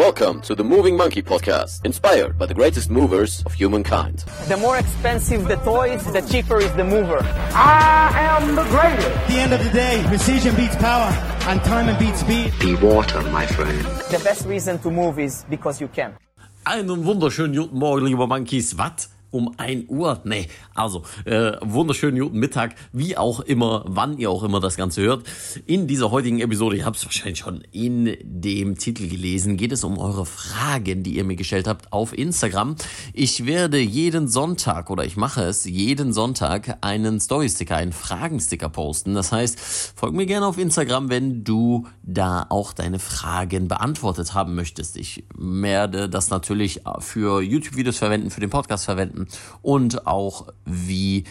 Welcome to the Moving Monkey Podcast, inspired by the greatest movers of humankind. The more expensive the toys, the cheaper is the mover. I am the greatest. At the end of the day, precision beats power, and time beats speed. Be water, my friend. The best reason to move is because you can. Einen wunderschönen guten Morgen, liebe Monkeys. Was? Um 1 Uhr. Nee, also äh, wunderschönen guten Mittag, wie auch immer, wann ihr auch immer das Ganze hört. In dieser heutigen Episode, ihr habt es wahrscheinlich schon in dem Titel gelesen, geht es um eure Fragen, die ihr mir gestellt habt auf Instagram. Ich werde jeden Sonntag oder ich mache es jeden Sonntag einen Story-Sticker, einen Fragensticker posten. Das heißt, folg mir gerne auf Instagram, wenn du da auch deine Fragen beantwortet haben möchtest. Ich werde das natürlich für YouTube-Videos verwenden, für den Podcast verwenden finden und auch wie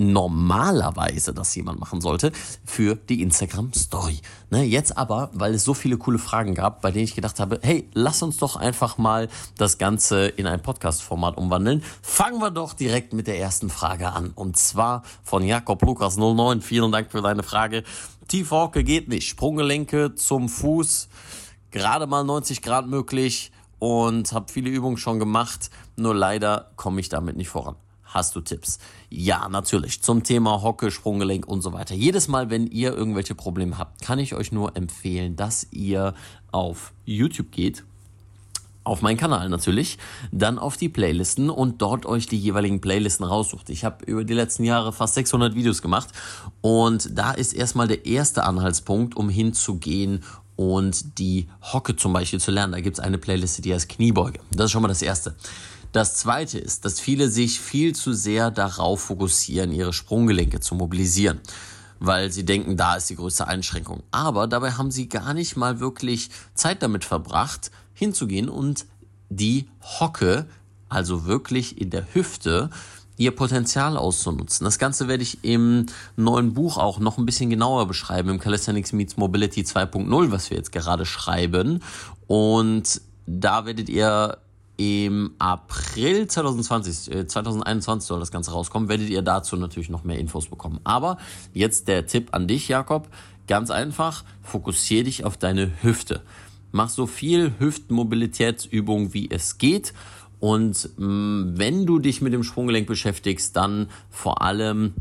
normalerweise das jemand machen sollte für die Instagram Story. Ne, jetzt aber, weil es so viele coole Fragen gab, bei denen ich gedacht habe, hey, lass uns doch einfach mal das Ganze in ein Podcast-Format umwandeln. Fangen wir doch direkt mit der ersten Frage an. Und zwar von Jakob Lukas 09. Vielen Dank für deine Frage. Tiefhocke geht nicht. Sprunggelenke zum Fuß. Gerade mal 90 Grad möglich und habe viele Übungen schon gemacht, nur leider komme ich damit nicht voran. Hast du Tipps? Ja, natürlich. Zum Thema Hocke, Sprunggelenk und so weiter. Jedes Mal, wenn ihr irgendwelche Probleme habt, kann ich euch nur empfehlen, dass ihr auf YouTube geht auf meinen Kanal natürlich, dann auf die Playlisten und dort euch die jeweiligen Playlisten raussucht. Ich habe über die letzten Jahre fast 600 Videos gemacht und da ist erstmal der erste Anhaltspunkt, um hinzugehen und die Hocke zum Beispiel zu lernen. Da gibt es eine Playliste, die heißt Kniebeuge. Das ist schon mal das Erste. Das Zweite ist, dass viele sich viel zu sehr darauf fokussieren, ihre Sprunggelenke zu mobilisieren weil sie denken, da ist die größte Einschränkung. Aber dabei haben sie gar nicht mal wirklich Zeit damit verbracht, hinzugehen und die Hocke, also wirklich in der Hüfte, ihr Potenzial auszunutzen. Das Ganze werde ich im neuen Buch auch noch ein bisschen genauer beschreiben, im Calisthenics Meets Mobility 2.0, was wir jetzt gerade schreiben. Und da werdet ihr im April 2020, äh, 2021 soll das Ganze rauskommen, werdet ihr dazu natürlich noch mehr Infos bekommen. Aber jetzt der Tipp an dich, Jakob. Ganz einfach, fokussiere dich auf deine Hüfte. Mach so viel Hüftmobilitätsübung wie es geht. Und mh, mm, wenn du dich mit dem Sprunggelenk beschäftigst, dann vor allem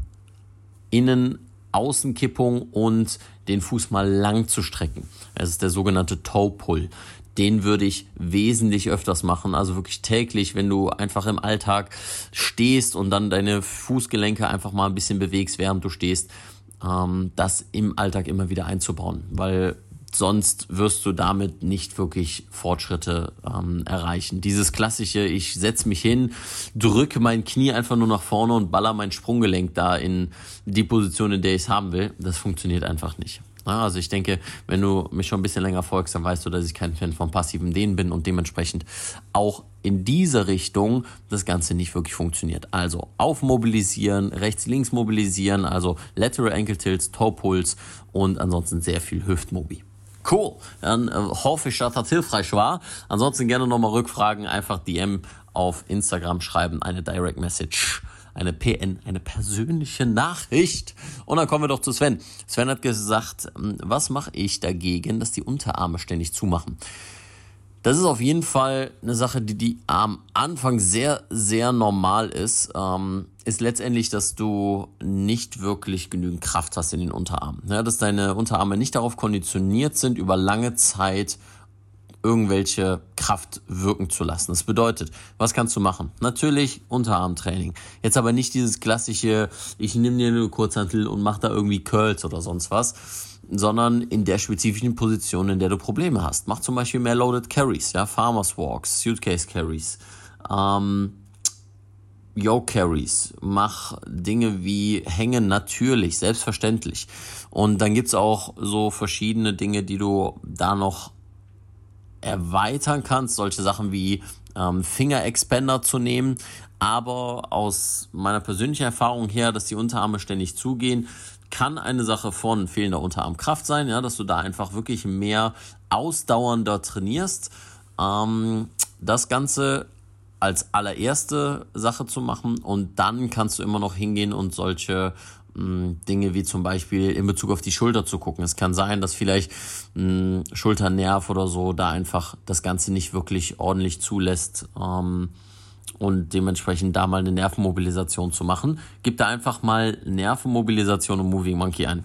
innen Außenkippung und den Fuß mal lang zu strecken. Es ist der sogenannte Toe Pull. Den würde ich wesentlich öfters machen, also wirklich täglich, wenn du einfach im Alltag stehst und dann deine Fußgelenke einfach mal ein bisschen bewegst, während du stehst, ähm, das im Alltag immer wieder einzubauen, weil sonst wirst du damit nicht wirklich Fortschritte ähm, erreichen. Dieses klassische, ich setze mich hin, drücke mein Knie einfach nur nach vorne und baller mein Sprunggelenk da in die Position, in der ich es haben will, das funktioniert einfach nicht. Also ich denke, wenn du mich schon ein bisschen länger folgst, dann weißt du, dass ich kein Fan von passiven Dehnen bin und dementsprechend auch in dieser Richtung das Ganze nicht wirklich funktioniert. Also aufmobilisieren, rechts, links mobilisieren, also Lateral Ankle Tilts, Toe Pulls und ansonsten sehr viel Hüftmobi. Cool. Dann äh, hoffe ich, dass das hilfreich war. Ansonsten gerne nochmal Rückfragen, einfach DM auf Instagram schreiben, eine Direct Message, eine PN, eine persönliche Nachricht. Und dann kommen wir doch zu Sven. Sven hat gesagt, ähm, was mache ich dagegen, dass die Unterarme ständig zumachen? Das ist auf jeden Fall eine Sache, die, die am Anfang sehr, sehr normal ist. Ähm, ist letztendlich, dass du nicht wirklich genügend Kraft hast in den Unterarmen. Ja, dass deine Unterarme nicht darauf konditioniert sind, über lange Zeit irgendwelche Kraft wirken zu lassen. Das bedeutet, was kannst du machen? Natürlich Unterarmtraining. Jetzt aber nicht dieses klassische, ich nehme dir eine Kurzhantel und mach da irgendwie Curls oder sonst was, sondern in der spezifischen Position, in der du Probleme hast. Mach zum Beispiel mehr Loaded Carries, ja, Farmers Walks, Suitcase Carries, ähm, Yo Carries, mach Dinge wie hängen natürlich, selbstverständlich. Und dann gibt's auch so verschiedene Dinge, die du da noch erweitern kannst, solche Sachen wie ähm, Finger-Expander zu nehmen. Aber aus meiner persönlichen Erfahrung her, dass die Unterarme ständig zugehen, kann eine Sache von fehlender Unterarmkraft sein, ja, dass du da einfach wirklich mehr ausdauernder trainierst. Ähm, das Ganze als allererste Sache zu machen und dann kannst du immer noch hingehen und solche Dinge wie zum Beispiel in Bezug auf die Schulter zu gucken. Es kann sein, dass vielleicht mh, Schulternerv oder so da einfach das Ganze nicht wirklich ordentlich zulässt. Ähm, und dementsprechend da mal eine Nervenmobilisation zu machen. Gib da einfach mal Nervenmobilisation und Moving Monkey ein.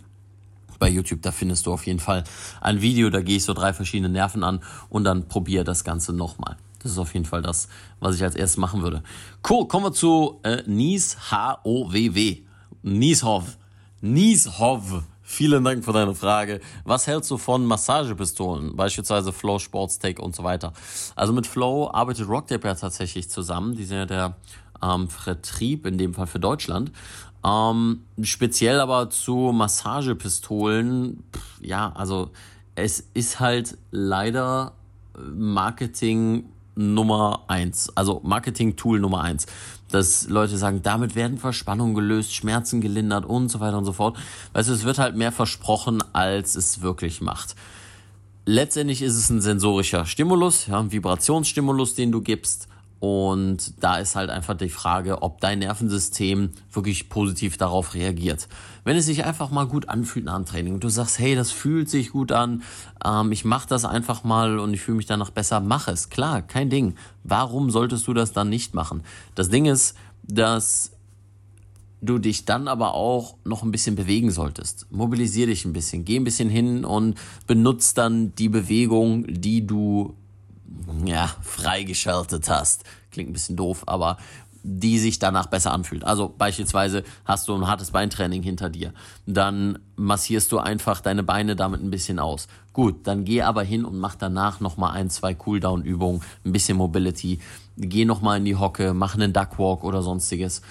Bei YouTube, da findest du auf jeden Fall ein Video, da gehe ich so drei verschiedene Nerven an und dann probiere das Ganze nochmal. Das ist auf jeden Fall das, was ich als erstes machen würde. Cool, kommen wir zu äh, Nies H-O-W-W. Nieshov. Nieshov. Vielen Dank für deine Frage. Was hältst du von Massagepistolen, beispielsweise Flow, Sportstake und so weiter? Also mit Flow arbeitet Rocktape ja tatsächlich zusammen. Die sind ja der ähm, Vertrieb, in dem Fall für Deutschland. Ähm, speziell aber zu Massagepistolen, pff, ja, also es ist halt leider Marketing Nummer eins, also Marketing-Tool Nummer eins, dass Leute sagen, damit werden Verspannungen gelöst, Schmerzen gelindert und so weiter und so fort. Weißt du, es wird halt mehr versprochen, als es wirklich macht. Letztendlich ist es ein sensorischer Stimulus, ja, ein Vibrationsstimulus, den du gibst. Und da ist halt einfach die Frage, ob dein Nervensystem wirklich positiv darauf reagiert. Wenn es sich einfach mal gut anfühlt nach dem Training und du sagst, hey, das fühlt sich gut an, ähm, ich mach das einfach mal und ich fühle mich danach besser, mach es. Klar, kein Ding. Warum solltest du das dann nicht machen? Das Ding ist, dass du dich dann aber auch noch ein bisschen bewegen solltest. Mobilisier dich ein bisschen, geh ein bisschen hin und benutzt dann die Bewegung, die du ja, freigeschaltet hast. Klingt ein bisschen doof, aber die sich danach besser anfühlt. Also beispielsweise hast du ein hartes Beintraining hinter dir, dann massierst du einfach deine Beine damit ein bisschen aus. Gut, dann geh aber hin und mach danach nochmal ein, zwei Cooldown-Übungen, ein bisschen Mobility, geh nochmal in die Hocke, mach einen Duckwalk oder sonstiges,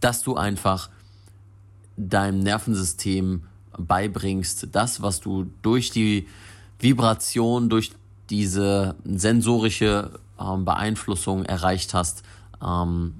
dass du einfach deinem Nervensystem beibringst, das, was du durch die Vibration, durch diese sensorische ähm, Beeinflussung erreicht hast, ähm,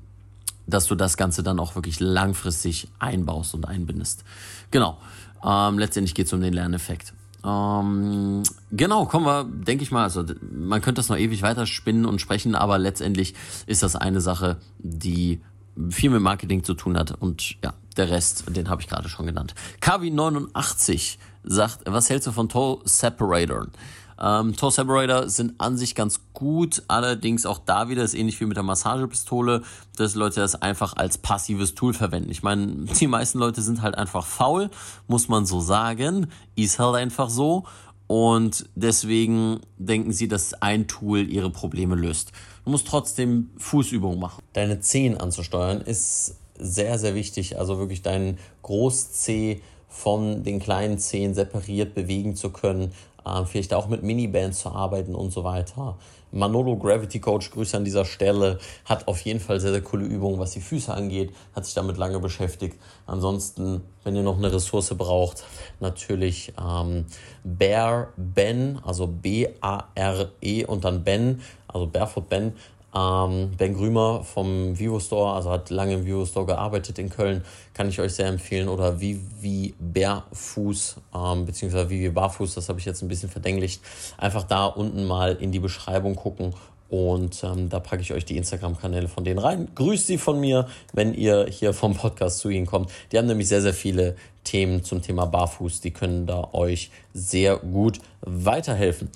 dass du das Ganze dann auch wirklich langfristig einbaust und einbindest. Genau. Ähm, letztendlich geht es um den Lerneffekt. Ähm, genau, kommen wir, denke ich mal, also man könnte das noch ewig weiter spinnen und sprechen, aber letztendlich ist das eine Sache, die viel mit Marketing zu tun hat und ja, der Rest, den habe ich gerade schon genannt. KW89 sagt, was hältst du von Toe Separatoren? Ähm, Toe Separator sind an sich ganz gut, allerdings auch da wieder ist ähnlich wie mit der Massagepistole, dass Leute das einfach als passives Tool verwenden. Ich meine, die meisten Leute sind halt einfach faul, muss man so sagen, ist halt einfach so und deswegen denken sie, dass ein Tool ihre Probleme löst. Du musst trotzdem Fußübungen machen. Deine Zehen anzusteuern ist sehr, sehr wichtig. Also wirklich deinen Großzeh von den kleinen Zehen separiert bewegen zu können, äh, vielleicht auch mit Minibands zu arbeiten und so weiter. Manolo Gravity Coach, Grüße an dieser Stelle, hat auf jeden Fall sehr, sehr coole Übungen, was die Füße angeht, hat sich damit lange beschäftigt. Ansonsten, wenn ihr noch eine Ressource braucht, natürlich ähm, Bear Ben, also B-A-R-E und dann Ben, also Barefoot Ben, ähm, ben Grümer vom Vivo Store, also hat lange im Vivo Store gearbeitet in Köln, kann ich euch sehr empfehlen. Oder Vivi Bärfuß, ähm, beziehungsweise Vivi Barfuß, das habe ich jetzt ein bisschen verdänglicht. Einfach da unten mal in die Beschreibung gucken und ähm, da packe ich euch die Instagram-Kanäle von denen rein. Grüßt sie von mir, wenn ihr hier vom Podcast zu ihnen kommt. Die haben nämlich sehr, sehr viele Themen zum Thema Barfuß. Die können da euch sehr gut weiterhelfen.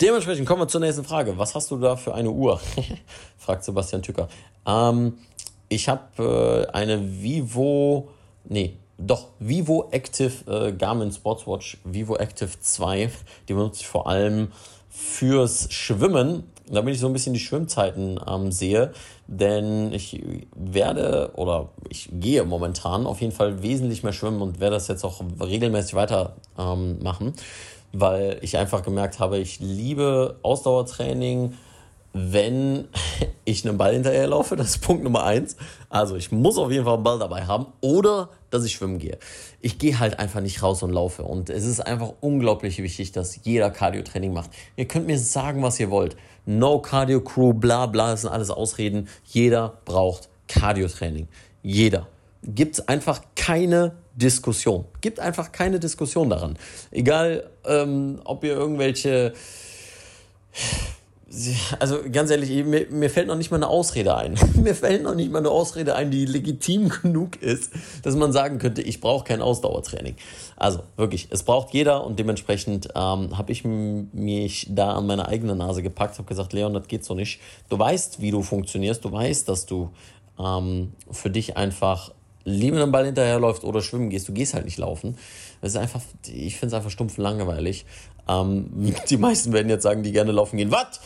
Dementsprechend kommen wir zur nächsten Frage. Was hast du da für eine Uhr? fragt Sebastian Tücker. Ähm, ich habe äh, eine Vivo, nee, doch, Vivo Active äh, Garmin Sportswatch, Vivo Active 2. Die benutze ich vor allem fürs Schwimmen, damit ich so ein bisschen die Schwimmzeiten ähm, sehe. Denn ich werde oder ich gehe momentan auf jeden Fall wesentlich mehr schwimmen und werde das jetzt auch regelmäßig weiter ähm, machen weil ich einfach gemerkt habe, ich liebe Ausdauertraining, wenn ich einen Ball hinterher laufe, das ist Punkt Nummer eins. Also ich muss auf jeden Fall einen Ball dabei haben oder dass ich schwimmen gehe. Ich gehe halt einfach nicht raus und laufe und es ist einfach unglaublich wichtig, dass jeder Cardio-Training macht. Ihr könnt mir sagen, was ihr wollt. No Cardio Crew, bla bla, das sind alles Ausreden. Jeder braucht Cardio-Training. Jeder. Gibt es einfach keine Diskussion. Gibt einfach keine Diskussion daran. Egal, ähm, ob ihr irgendwelche also ganz ehrlich, mir, mir fällt noch nicht mal eine Ausrede ein. mir fällt noch nicht mal eine Ausrede ein, die legitim genug ist, dass man sagen könnte, ich brauche kein Ausdauertraining. Also wirklich, es braucht jeder und dementsprechend ähm, habe ich mich da an meine eigene Nase gepackt, habe gesagt, Leon, das geht so nicht. Du weißt, wie du funktionierst, du weißt, dass du ähm, für dich einfach lieber den Ball hinterherläuft oder schwimmen gehst. Du gehst halt nicht laufen. Das ist einfach, ich finde es einfach stumpf langweilig. Ähm, die meisten werden jetzt sagen, die gerne laufen gehen. Was?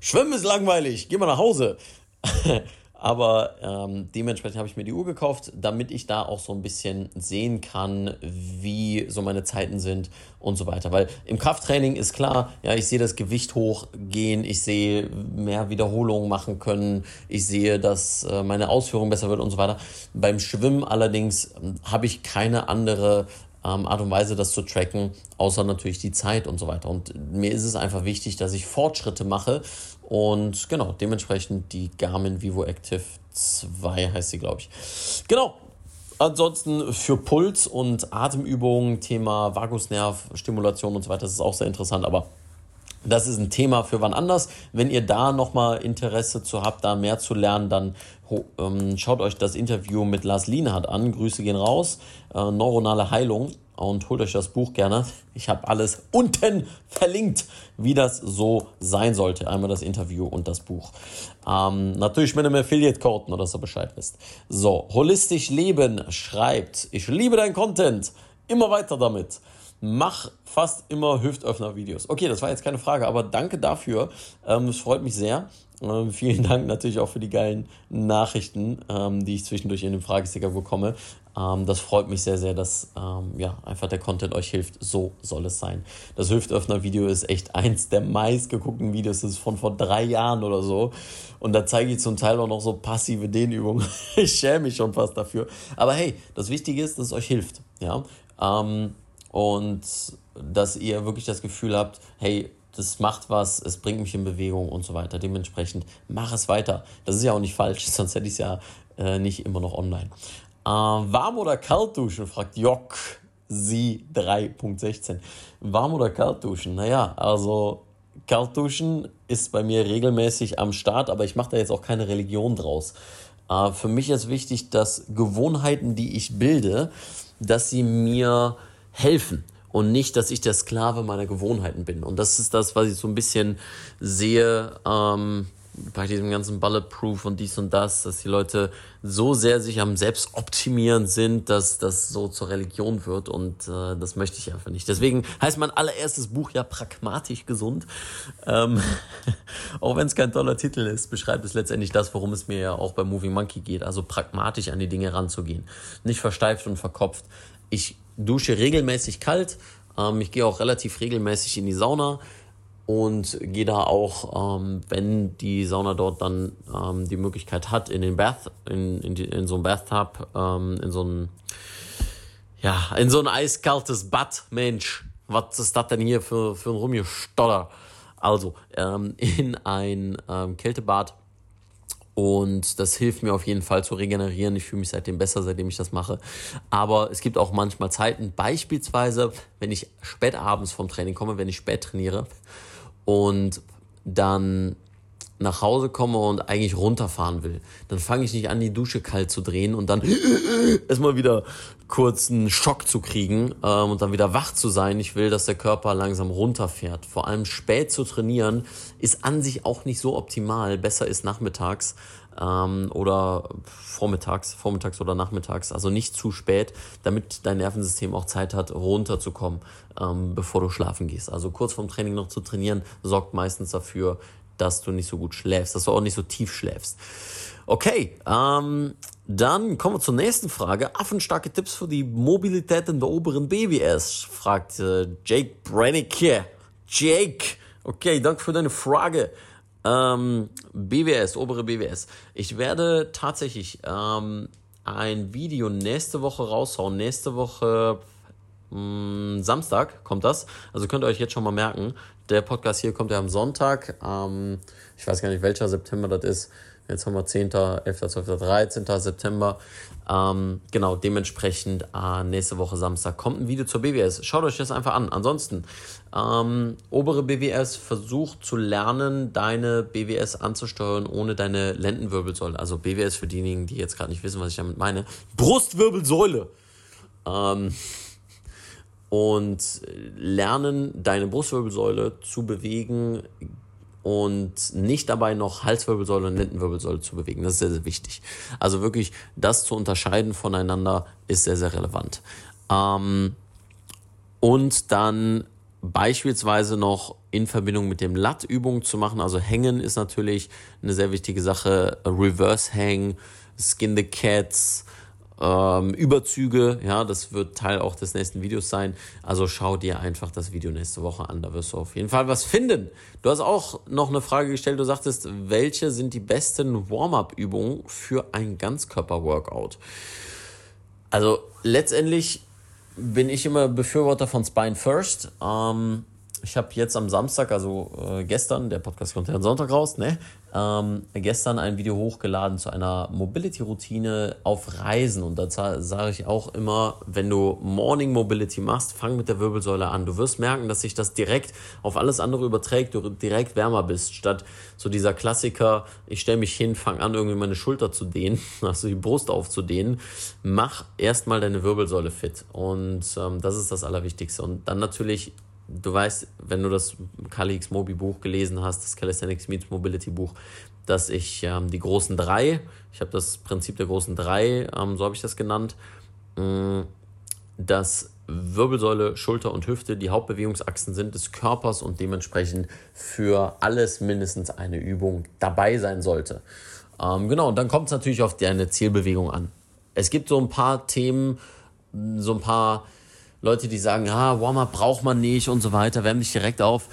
Schwimmen ist langweilig, geh mal nach Hause. Aber ähm, dementsprechend habe ich mir die Uhr gekauft, damit ich da auch so ein bisschen sehen kann, wie so meine Zeiten sind und so weiter. Weil im Krafttraining ist klar, ja, ich sehe das Gewicht hochgehen, ich sehe mehr Wiederholungen machen können, ich sehe, dass äh, meine Ausführung besser wird und so weiter. Beim Schwimmen allerdings äh, habe ich keine andere ähm, Art und Weise, das zu tracken, außer natürlich die Zeit und so weiter. Und mir ist es einfach wichtig, dass ich Fortschritte mache und genau, dementsprechend die Garmin Vivo Active 2 heißt sie, glaube ich. Genau. Ansonsten für Puls und Atemübungen, Thema Vagusnerv, Stimulation und so weiter, das ist auch sehr interessant, aber das ist ein Thema für wann anders. Wenn ihr da nochmal Interesse zu habt, da mehr zu lernen, dann ähm, schaut euch das Interview mit Lars Lienhardt an. Grüße gehen raus. Äh, neuronale Heilung. Und holt euch das Buch gerne. Ich habe alles unten verlinkt, wie das so sein sollte. Einmal das Interview und das Buch. Ähm, natürlich mit einem Affiliate-Code, nur dass ihr Bescheid wisst. So, Holistisch Leben schreibt, ich liebe dein Content. Immer weiter damit mach fast immer Hüftöffner-Videos. Okay, das war jetzt keine Frage, aber danke dafür. Ähm, es freut mich sehr. Ähm, vielen Dank natürlich auch für die geilen Nachrichten, ähm, die ich zwischendurch in den Fragesticker bekomme. Ähm, das freut mich sehr, sehr, dass ähm, ja, einfach der Content euch hilft. So soll es sein. Das Hüftöffner-Video ist echt eins der meistgeguckten Videos. Das ist von vor drei Jahren oder so. Und da zeige ich zum Teil auch noch so passive Dehnübungen. ich schäme mich schon fast dafür. Aber hey, das Wichtige ist, dass es euch hilft. Ja. Ähm, und dass ihr wirklich das Gefühl habt, hey, das macht was, es bringt mich in Bewegung und so weiter. Dementsprechend mach es weiter. Das ist ja auch nicht falsch, sonst hätte ich es ja äh, nicht immer noch online. Äh, warm oder kalt duschen, fragt Jock sie 3.16. Warm oder kalt duschen? Naja, also kalt duschen ist bei mir regelmäßig am Start, aber ich mache da jetzt auch keine Religion draus. Äh, für mich ist wichtig, dass Gewohnheiten, die ich bilde, dass sie mir helfen und nicht, dass ich der Sklave meiner Gewohnheiten bin. Und das ist das, was ich so ein bisschen sehe ähm, bei diesem ganzen Bulletproof und dies und das, dass die Leute so sehr sich am Selbstoptimieren sind, dass das so zur Religion wird und äh, das möchte ich einfach nicht. Deswegen heißt mein allererstes Buch ja pragmatisch gesund. Ähm, auch wenn es kein toller Titel ist, beschreibt es letztendlich das, worum es mir ja auch bei Moving Monkey geht. Also pragmatisch an die Dinge ranzugehen. Nicht versteift und verkopft. Ich dusche regelmäßig kalt. Ähm, ich gehe auch relativ regelmäßig in die Sauna und gehe da auch, ähm, wenn die Sauna dort dann ähm, die Möglichkeit hat, in den Bath, in, in, die, in so ein Bathtub, ähm, in so ein, ja, in so ein eiskaltes Bad, Mensch, was ist das denn hier für, für ein Rumgestotter? Also, ähm, in ein ähm, Kältebad und das hilft mir auf jeden Fall zu regenerieren. Ich fühle mich seitdem besser, seitdem ich das mache. Aber es gibt auch manchmal Zeiten, beispielsweise, wenn ich spät abends vom Training komme, wenn ich spät trainiere und dann nach Hause komme und eigentlich runterfahren will, dann fange ich nicht an, die Dusche kalt zu drehen und dann erstmal wieder kurz einen Schock zu kriegen ähm, und dann wieder wach zu sein. Ich will, dass der Körper langsam runterfährt. Vor allem spät zu trainieren ist an sich auch nicht so optimal. Besser ist nachmittags ähm, oder vormittags, vormittags oder nachmittags, also nicht zu spät, damit dein Nervensystem auch Zeit hat, runterzukommen, ähm, bevor du schlafen gehst. Also kurz vorm Training noch zu trainieren, sorgt meistens dafür, dass du nicht so gut schläfst, dass du auch nicht so tief schläfst. Okay, ähm, dann kommen wir zur nächsten Frage. Affenstarke Tipps für die Mobilität in der oberen BWS, fragt äh, Jake Brennicke. Jake, okay, danke für deine Frage. Ähm, BWS, obere BWS. Ich werde tatsächlich ähm, ein Video nächste Woche raushauen. Nächste Woche mh, mm, Samstag kommt das. Also könnt ihr euch jetzt schon mal merken. Der Podcast hier kommt ja am Sonntag. Ähm, ich weiß gar nicht, welcher September das ist. Jetzt haben wir 10., 11., 12., 13. September. Ähm, genau, dementsprechend äh, nächste Woche Samstag kommt ein Video zur BWS. Schaut euch das einfach an. Ansonsten, ähm, obere BWS versucht zu lernen, deine BWS anzusteuern ohne deine Lendenwirbelsäule. Also BWS für diejenigen, die jetzt gerade nicht wissen, was ich damit meine. Brustwirbelsäule. Ähm, und lernen, deine Brustwirbelsäule zu bewegen und nicht dabei noch Halswirbelsäule und Lendenwirbelsäule zu bewegen. Das ist sehr, sehr wichtig. Also wirklich das zu unterscheiden voneinander ist sehr, sehr relevant. Ähm, und dann beispielsweise noch in Verbindung mit dem Lattübungen zu machen. Also Hängen ist natürlich eine sehr wichtige Sache. Reverse Hang, Skin the Cats, ähm, Überzüge, ja, das wird Teil auch des nächsten Videos sein. Also schau dir einfach das Video nächste Woche an, da wirst du auf jeden Fall was finden. Du hast auch noch eine Frage gestellt, du sagtest, welche sind die besten Warm-up-Übungen für ein Ganzkörper-Workout? Also letztendlich bin ich immer Befürworter von Spine First. Ähm, ich habe jetzt am Samstag, also äh, gestern, der Podcast kommt ja am Sonntag raus, ne? Ähm, gestern ein Video hochgeladen zu einer Mobility-Routine auf Reisen. Und da sage ich auch immer, wenn du Morning Mobility machst, fang mit der Wirbelsäule an. Du wirst merken, dass sich das direkt auf alles andere überträgt, du direkt wärmer bist, statt so dieser Klassiker, ich stelle mich hin, fang an, irgendwie meine Schulter zu dehnen, also die Brust aufzudehnen. Mach erstmal deine Wirbelsäule fit. Und ähm, das ist das Allerwichtigste. Und dann natürlich du weißt, wenn du das Kali Mobi Buch gelesen hast, das Calisthenics Meets Mobility Buch, dass ich ähm, die großen drei, ich habe das Prinzip der großen drei, ähm, so habe ich das genannt, äh, dass Wirbelsäule, Schulter und Hüfte die Hauptbewegungsachsen sind des Körpers und dementsprechend für alles mindestens eine Übung dabei sein sollte. Ähm, genau, und dann kommt es natürlich auf deine Zielbewegung an. Es gibt so ein paar Themen, so ein paar Leute, die sagen, ah, Warm-up braucht man nicht und so weiter, wärmen dich direkt auf.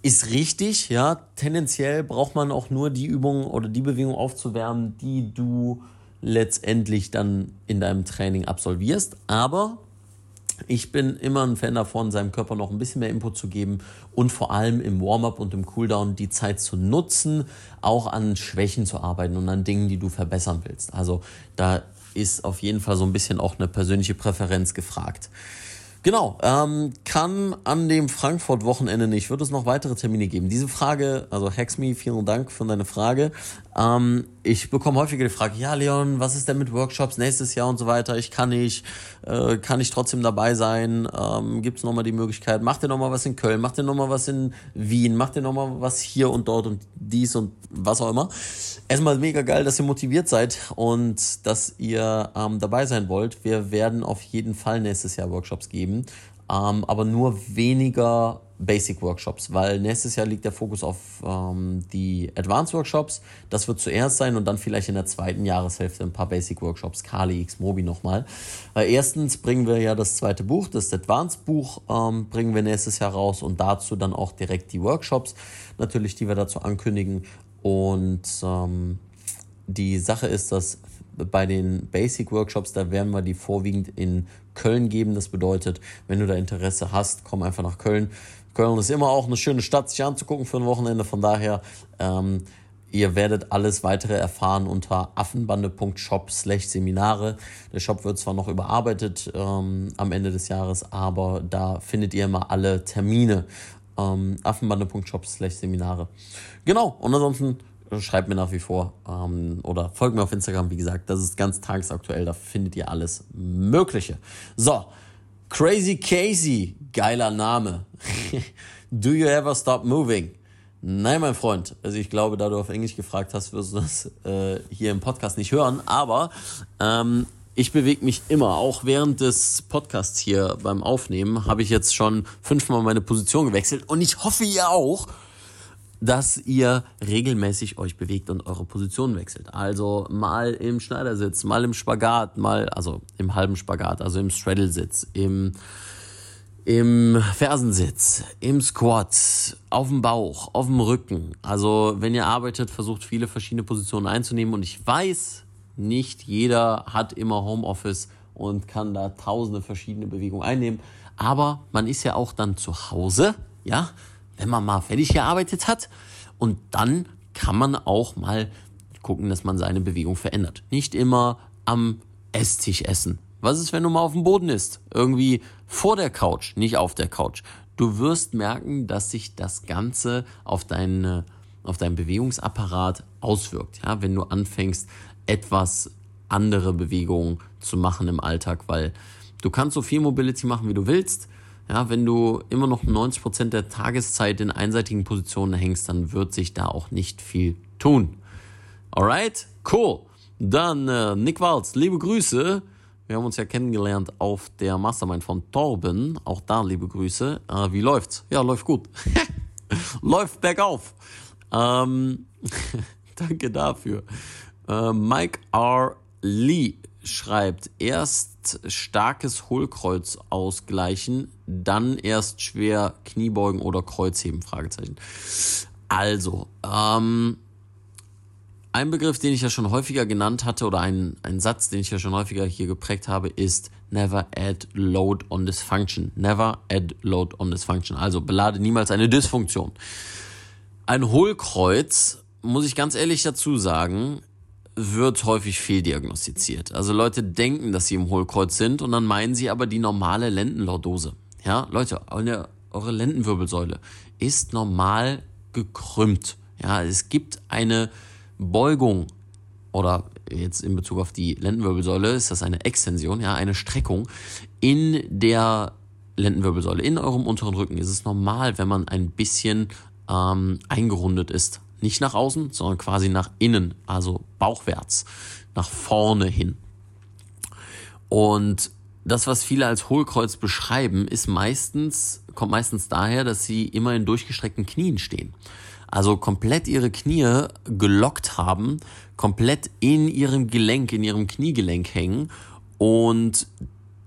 Ist richtig, ja. Tendenziell braucht man auch nur die Übung oder die Bewegung aufzuwärmen, die du letztendlich dann in deinem Training absolvierst. Aber ich bin immer ein Fan davon, seinem Körper noch ein bisschen mehr Input zu geben und vor allem im Warm-up und im Cooldown die Zeit zu nutzen, auch an Schwächen zu arbeiten und an Dingen, die du verbessern willst. Also da ist auf jeden Fall so ein bisschen auch eine persönliche Präferenz gefragt. Genau, ähm, kann an dem Frankfurt-Wochenende nicht. Wird es noch weitere Termine geben? Diese Frage, also Hexme, vielen Dank für deine Frage. Ähm, ich bekomme häufiger die Frage, ja Leon, was ist denn mit Workshops nächstes Jahr und so weiter? Ich kann nicht, äh, kann ich trotzdem dabei sein? Ähm, Gibt es nochmal die Möglichkeit? Macht ihr nochmal was in Köln? Macht ihr nochmal was in Wien? Macht ihr nochmal was hier und dort und dies und was auch immer? Erstmal mega geil, dass ihr motiviert seid und dass ihr ähm, dabei sein wollt. Wir werden auf jeden Fall nächstes Jahr Workshops geben, ähm, aber nur weniger Basic Workshops, weil nächstes Jahr liegt der Fokus auf ähm, die Advanced Workshops. Das wird zuerst sein und dann vielleicht in der zweiten Jahreshälfte ein paar Basic Workshops, Kali X Mobi nochmal. Weil erstens bringen wir ja das zweite Buch, das Advanced Buch ähm, bringen wir nächstes Jahr raus und dazu dann auch direkt die Workshops, natürlich, die wir dazu ankündigen. Und ähm, die Sache ist, dass bei den Basic Workshops, da werden wir die vorwiegend in Köln geben. Das bedeutet, wenn du da Interesse hast, komm einfach nach Köln. Köln ist immer auch eine schöne Stadt, sich anzugucken für ein Wochenende. Von daher, ähm, ihr werdet alles weitere erfahren unter affenbande.shop slash Seminare. Der Shop wird zwar noch überarbeitet ähm, am Ende des Jahres, aber da findet ihr immer alle Termine. Ähm, affenbande.shop slash Seminare. Genau, und ansonsten schreibt mir nach wie vor ähm, oder folgt mir auf Instagram, wie gesagt, das ist ganz tagesaktuell, da findet ihr alles Mögliche. So, Crazy Casey, geiler Name. Do you ever stop moving? Nein, mein Freund. Also ich glaube, da du auf Englisch gefragt hast, wirst du das äh, hier im Podcast nicht hören. Aber ähm, ich bewege mich immer, auch während des Podcasts hier beim Aufnehmen, habe ich jetzt schon fünfmal meine Position gewechselt und ich hoffe ihr auch dass ihr regelmäßig euch bewegt und eure Position wechselt. Also mal im Schneidersitz, mal im Spagat, mal, also im halben Spagat, also im Straddle-Sitz, im, im Fersensitz, im Squat, auf dem Bauch, auf dem Rücken. Also wenn ihr arbeitet, versucht viele verschiedene Positionen einzunehmen und ich weiß, nicht jeder hat immer Homeoffice und kann da tausende verschiedene Bewegungen einnehmen. Aber man ist ja auch dann zu Hause, ja, wenn man mal fertig gearbeitet hat. Und dann kann man auch mal gucken, dass man seine Bewegung verändert. Nicht immer am Esstisch essen. Was ist, wenn du mal auf dem Boden isst? Irgendwie vor der Couch, nicht auf der Couch. Du wirst merken, dass sich das Ganze auf, deine, auf deinen Bewegungsapparat auswirkt. Ja, wenn du anfängst, etwas andere Bewegungen zu machen im Alltag, weil du kannst so viel Mobility machen, wie du willst. Ja, wenn du immer noch 90 Prozent der Tageszeit in einseitigen Positionen hängst, dann wird sich da auch nicht viel tun. Alright? Cool. Dann äh, Nick Walz, liebe Grüße. Wir haben uns ja kennengelernt auf der Mastermind von Torben. Auch da liebe Grüße. Äh, wie läuft's? Ja, läuft gut. läuft bergauf. Ähm, danke dafür. Äh, Mike R. Lee schreibt, erst starkes Hohlkreuz ausgleichen, dann erst schwer Kniebeugen oder Kreuzheben, Fragezeichen. Also, ähm, ein Begriff, den ich ja schon häufiger genannt hatte oder ein, ein Satz, den ich ja schon häufiger hier geprägt habe, ist never add load on dysfunction. Never add load on dysfunction. Also belade niemals eine Dysfunktion. Ein Hohlkreuz, muss ich ganz ehrlich dazu sagen, wird häufig fehldiagnostiziert. Also Leute denken, dass sie im Hohlkreuz sind und dann meinen sie aber die normale Lendenlordose. Ja, Leute, eure Lendenwirbelsäule ist normal gekrümmt. Ja, es gibt eine Beugung oder jetzt in Bezug auf die Lendenwirbelsäule ist das eine Extension, ja, eine Streckung in der Lendenwirbelsäule, in eurem unteren Rücken ist es normal, wenn man ein bisschen ähm, eingerundet ist. Nicht nach außen, sondern quasi nach innen, also bauchwärts, nach vorne hin. Und das, was viele als Hohlkreuz beschreiben, ist meistens, kommt meistens daher, dass sie immer in durchgestreckten Knien stehen also komplett ihre Knie gelockt haben, komplett in ihrem Gelenk, in ihrem Kniegelenk hängen und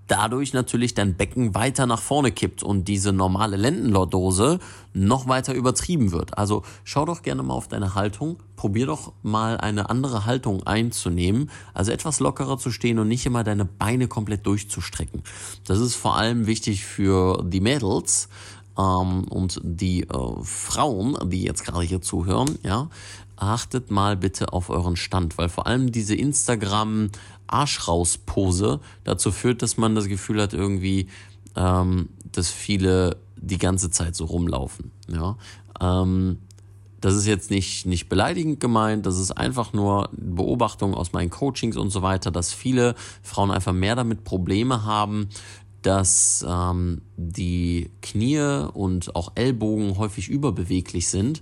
dadurch natürlich dein Becken weiter nach vorne kippt und diese normale Lendenlordose noch weiter übertrieben wird. Also schau doch gerne mal auf deine Haltung, probier doch mal eine andere Haltung einzunehmen, also etwas lockerer zu stehen und nicht immer deine Beine komplett durchzustrecken. Das ist vor allem wichtig für die Mädels, ähm, und die äh, Frauen, die jetzt gerade hier zuhören, ja, achtet mal bitte auf euren Stand, weil vor allem diese Instagram Arsch raus Pose dazu führt, dass man das Gefühl hat irgendwie, ähm, dass viele die ganze Zeit so rumlaufen. Ja, ähm, das ist jetzt nicht, nicht beleidigend gemeint, das ist einfach nur Beobachtung aus meinen Coachings und so weiter, dass viele Frauen einfach mehr damit Probleme haben, dass ähm, die Knie und auch Ellbogen häufig überbeweglich sind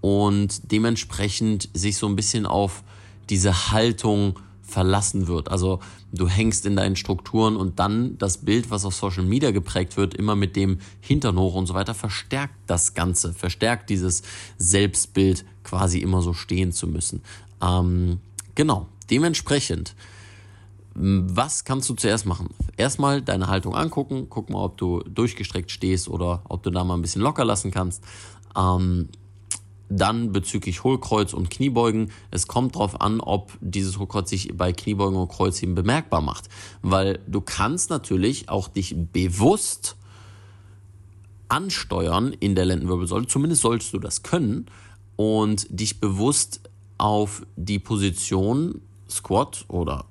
und dementsprechend sich so ein bisschen auf diese Haltung verlassen wird. Also du hängst in deinen Strukturen und dann das Bild, was auf Social Media geprägt wird, immer mit dem Hintern hoch und so weiter, verstärkt das Ganze, verstärkt dieses Selbstbild quasi immer so stehen zu müssen. Ähm, genau, dementsprechend was kannst du zuerst machen? Erstmal deine Haltung angucken, guck mal, ob du durchgestreckt stehst oder ob du da mal ein bisschen locker lassen kannst. Ähm, dann bezüglich Hohlkreuz und Kniebeugen. Es kommt darauf an, ob dieses Hohlkreuz sich bei Kniebeugen und Kreuzheben bemerkbar macht. Weil du kannst natürlich auch dich bewusst ansteuern in der Lendenwirbelsäule. Zumindest solltest du das können und dich bewusst auf die Position Squat oder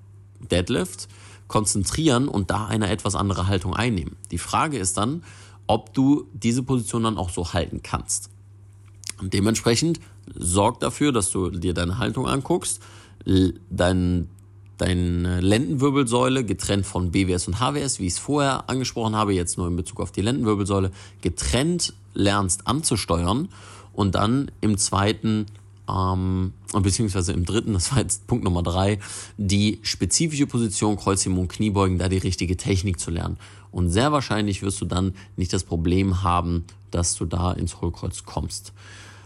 Deadlift konzentrieren und da eine etwas andere Haltung einnehmen. Die Frage ist dann, ob du diese Position dann auch so halten kannst. Und dementsprechend sorg dafür, dass du dir deine Haltung anguckst, dein, deine Lendenwirbelsäule getrennt von BWS und HWS, wie ich es vorher angesprochen habe, jetzt nur in Bezug auf die Lendenwirbelsäule, getrennt lernst anzusteuern und dann im zweiten ähm, beziehungsweise im dritten, das war jetzt Punkt Nummer drei, die spezifische Position Kreuzheben und Kniebeugen, da die richtige Technik zu lernen. Und sehr wahrscheinlich wirst du dann nicht das Problem haben, dass du da ins Hohlkreuz kommst.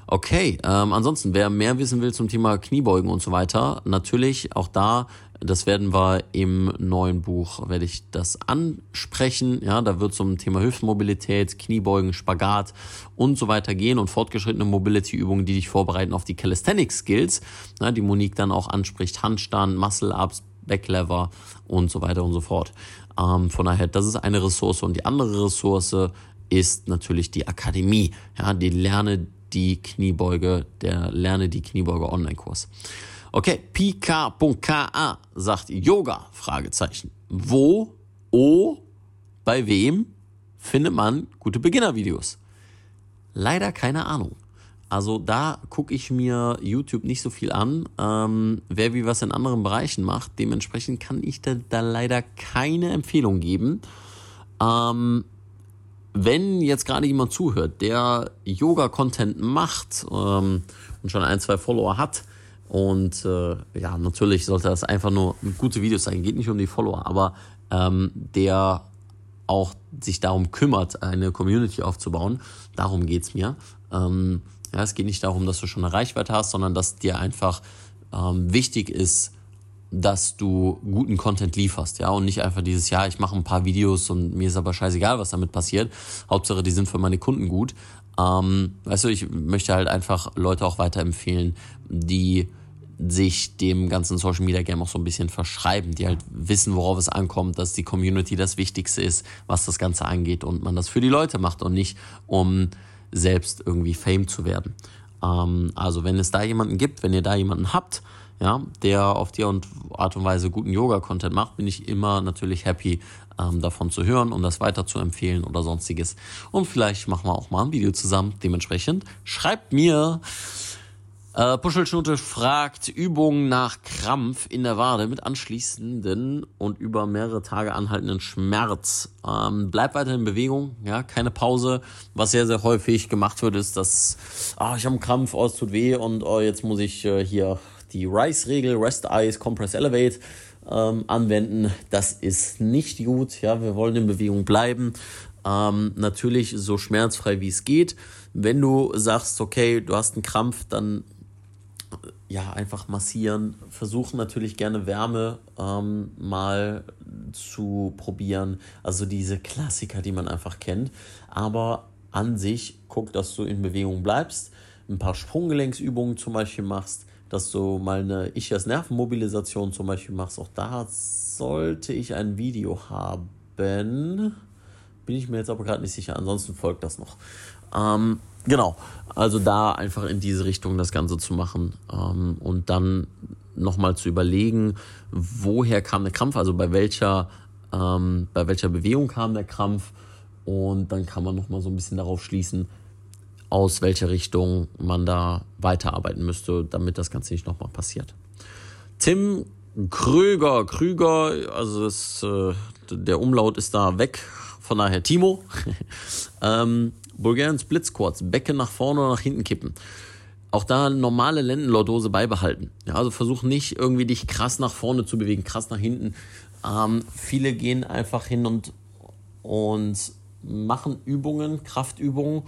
Okay, ähm, ansonsten, wer mehr wissen will zum Thema Kniebeugen und so weiter, natürlich auch da, das werden wir im neuen Buch, werde ich das ansprechen. Ja, da wird zum Thema Hüftmobilität, Kniebeugen, Spagat und so weiter gehen und fortgeschrittene Mobility-Übungen, die dich vorbereiten auf die Calisthenics-Skills, ja, die Monique dann auch anspricht, Handstand, Muscle-Ups, Backlever und so weiter und so fort. Ähm, von daher, das ist eine Ressource und die andere Ressource ist natürlich die Akademie. Ja, die Lerne die Kniebeuge, der Lerne die Kniebeuge Online-Kurs. Okay, pk.ka sagt Yoga, Fragezeichen. Wo, o, bei wem findet man gute Beginnervideos? Leider keine Ahnung. Also da gucke ich mir YouTube nicht so viel an. Ähm, wer wie was in anderen Bereichen macht, dementsprechend kann ich da, da leider keine Empfehlung geben. Ähm, wenn jetzt gerade jemand zuhört, der Yoga-Content macht ähm, und schon ein, zwei Follower hat, und äh, ja, natürlich sollte das einfach nur gute Videos sein, geht nicht um die Follower, aber ähm, der auch sich darum kümmert, eine Community aufzubauen, darum geht's mir. Ähm, ja, es geht nicht darum, dass du schon eine Reichweite hast, sondern dass dir einfach ähm, wichtig ist, dass du guten Content lieferst, ja, und nicht einfach dieses, ja, ich mache ein paar Videos und mir ist aber scheißegal, was damit passiert. Hauptsache, die sind für meine Kunden gut. Ähm, weißt du, ich möchte halt einfach Leute auch weiterempfehlen, die sich dem ganzen Social Media Game auch so ein bisschen verschreiben, die halt wissen, worauf es ankommt, dass die Community das Wichtigste ist, was das Ganze angeht und man das für die Leute macht und nicht um selbst irgendwie Fame zu werden. Ähm, also wenn es da jemanden gibt, wenn ihr da jemanden habt, ja, der auf die Art und Weise guten Yoga-Content macht, bin ich immer natürlich happy, ähm, davon zu hören und das weiter zu empfehlen oder sonstiges. Und vielleicht machen wir auch mal ein Video zusammen. Dementsprechend schreibt mir. Äh, Puschelschnute fragt Übungen nach Krampf in der Wade mit anschließenden und über mehrere Tage anhaltenden Schmerz. Ähm, bleibt weiter in Bewegung, ja, keine Pause. Was sehr, sehr häufig gemacht wird, ist, dass ah, ich habe einen Krampf, oh, es tut weh und oh, jetzt muss ich äh, hier die Rice-Regel, Rest Eyes, Compress Elevate ähm, anwenden. Das ist nicht gut. Ja, wir wollen in Bewegung bleiben. Ähm, natürlich so schmerzfrei wie es geht. Wenn du sagst, okay, du hast einen Krampf, dann ja, einfach massieren. Versuchen natürlich gerne Wärme ähm, mal zu probieren. Also diese Klassiker, die man einfach kennt. Aber an sich guck, dass du in Bewegung bleibst. Ein paar Sprunggelenksübungen zum Beispiel machst dass du mal eine Ischias-Nervenmobilisation zum Beispiel machst. Auch da sollte ich ein Video haben. Bin ich mir jetzt aber gerade nicht sicher. Ansonsten folgt das noch. Ähm, genau. Also da einfach in diese Richtung das Ganze zu machen ähm, und dann nochmal zu überlegen, woher kam der Krampf, also bei welcher, ähm, bei welcher Bewegung kam der Krampf. Und dann kann man nochmal so ein bisschen darauf schließen, aus welcher Richtung man da weiterarbeiten müsste, damit das Ganze nicht nochmal passiert. Tim Kröger, Krüger, also das, äh, der Umlaut ist da weg, von daher Timo. ähm, Bulgarian Split Squats, Becken nach vorne oder nach hinten kippen. Auch da normale Lendenlordose beibehalten. Ja, also versuch nicht irgendwie dich krass nach vorne zu bewegen, krass nach hinten. Ähm, viele gehen einfach hin und, und machen Übungen, Kraftübungen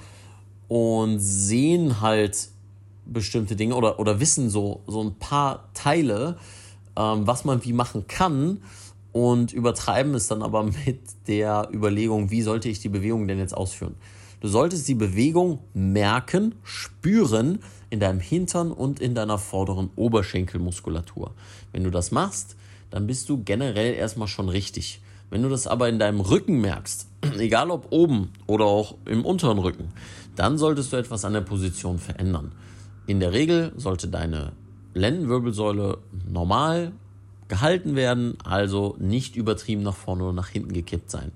und sehen halt bestimmte Dinge oder, oder wissen so, so ein paar Teile, ähm, was man wie machen kann und übertreiben es dann aber mit der Überlegung, wie sollte ich die Bewegung denn jetzt ausführen. Du solltest die Bewegung merken, spüren in deinem Hintern und in deiner vorderen Oberschenkelmuskulatur. Wenn du das machst, dann bist du generell erstmal schon richtig. Wenn du das aber in deinem Rücken merkst, egal ob oben oder auch im unteren Rücken, dann solltest du etwas an der Position verändern. In der Regel sollte deine Lendenwirbelsäule normal gehalten werden, also nicht übertrieben nach vorne oder nach hinten gekippt sein.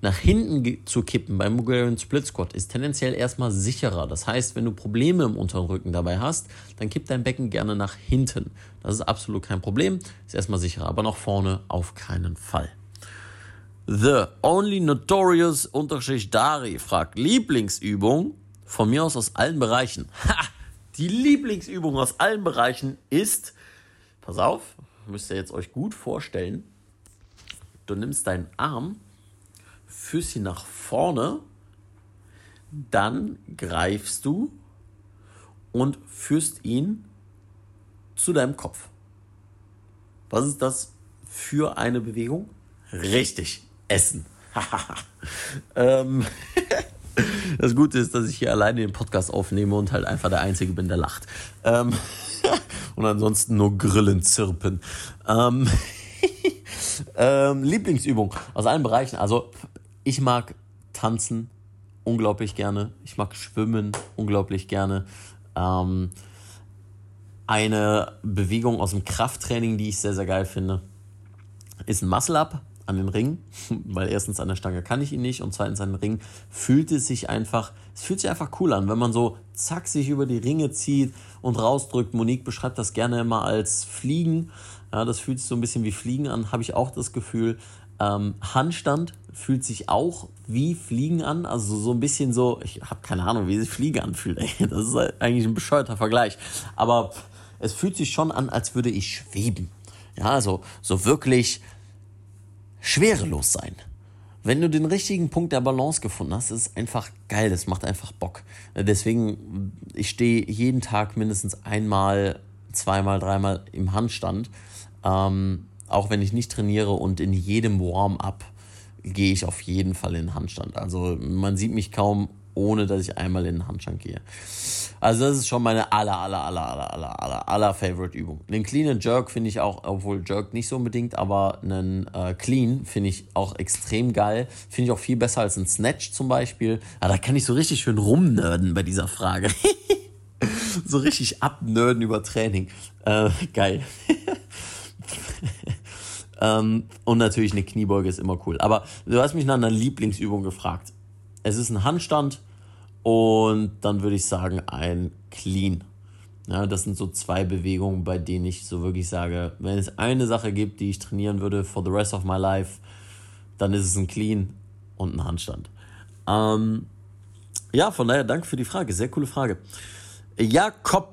Nach hinten zu kippen beim Bulgarian Split Squat ist tendenziell erstmal sicherer. Das heißt, wenn du Probleme im unteren Rücken dabei hast, dann kipp dein Becken gerne nach hinten. Das ist absolut kein Problem, ist erstmal sicherer, aber nach vorne auf keinen Fall. The Only Notorious Unterschicht Dari fragt Lieblingsübung von mir aus aus allen Bereichen. Ha! Die Lieblingsübung aus allen Bereichen ist, pass auf, müsst ihr jetzt euch gut vorstellen, du nimmst deinen Arm, führst ihn nach vorne, dann greifst du und führst ihn zu deinem Kopf. Was ist das für eine Bewegung? Richtig, Essen. ähm, das Gute ist, dass ich hier alleine den Podcast aufnehme und halt einfach der Einzige bin, der lacht. Ähm, und ansonsten nur Grillen zirpen. Ähm, ähm, Lieblingsübung aus allen Bereichen. Also ich mag tanzen unglaublich gerne. Ich mag schwimmen unglaublich gerne. Ähm, Eine Bewegung aus dem Krafttraining, die ich sehr, sehr geil finde, ist ein Muscle-Up an den Ring, weil erstens an der Stange kann ich ihn nicht und zweitens an den Ring fühlt es sich einfach, es fühlt sich einfach cool an, wenn man so zack sich über die Ringe zieht und rausdrückt. Monique beschreibt das gerne immer als Fliegen. Ja, das fühlt sich so ein bisschen wie Fliegen an, habe ich auch das Gefühl. Ähm, Handstand fühlt sich auch wie Fliegen an, also so ein bisschen so, ich habe keine Ahnung, wie sich Fliege anfühlt. Ey. Das ist eigentlich ein bescheuerter Vergleich, aber es fühlt sich schon an, als würde ich schweben. Ja, also so wirklich schwerelos sein. Wenn du den richtigen Punkt der Balance gefunden hast, ist es einfach geil, das macht einfach Bock. Deswegen, ich stehe jeden Tag mindestens einmal, zweimal, dreimal im Handstand. Ähm, auch wenn ich nicht trainiere und in jedem Warm-up gehe ich auf jeden Fall in den Handstand. Also man sieht mich kaum, ohne dass ich einmal in den Handstand gehe. Also das ist schon meine aller, aller, aller, aller, aller, aller, aller Favorite Übung. Den Clean and Jerk finde ich auch, obwohl Jerk nicht so unbedingt, aber einen äh, Clean finde ich auch extrem geil. Finde ich auch viel besser als ein Snatch zum Beispiel. Ja, da kann ich so richtig schön rumnörden bei dieser Frage. so richtig abnörden über Training. Äh, geil. ähm, und natürlich eine Kniebeuge ist immer cool. Aber du hast mich nach einer Lieblingsübung gefragt. Es ist ein Handstand und dann würde ich sagen ein Clean. Ja, das sind so zwei Bewegungen, bei denen ich so wirklich sage, wenn es eine Sache gibt, die ich trainieren würde for the rest of my life, dann ist es ein Clean und ein Handstand. Ähm, ja, von daher danke für die Frage. Sehr coole Frage. Jakob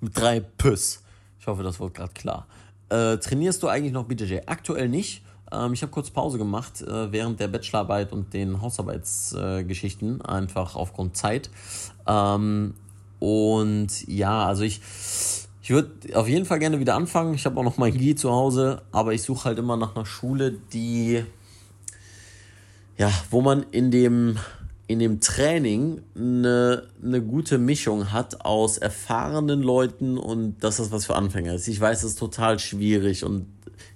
mit drei Püss. Ich hoffe, das wurde gerade klar. Äh, trainierst du eigentlich noch BJJ? Aktuell nicht. Ähm, ich habe kurz Pause gemacht äh, während der Bachelorarbeit und den Hausarbeitsgeschichten, äh, einfach aufgrund Zeit. Ähm, und ja, also ich, ich würde auf jeden Fall gerne wieder anfangen. Ich habe auch noch mein Gi zu Hause, aber ich suche halt immer nach einer Schule, die, ja, wo man in dem in dem Training eine, eine gute Mischung hat aus erfahrenen Leuten und dass das was für Anfänger ist. Ich weiß, es ist total schwierig und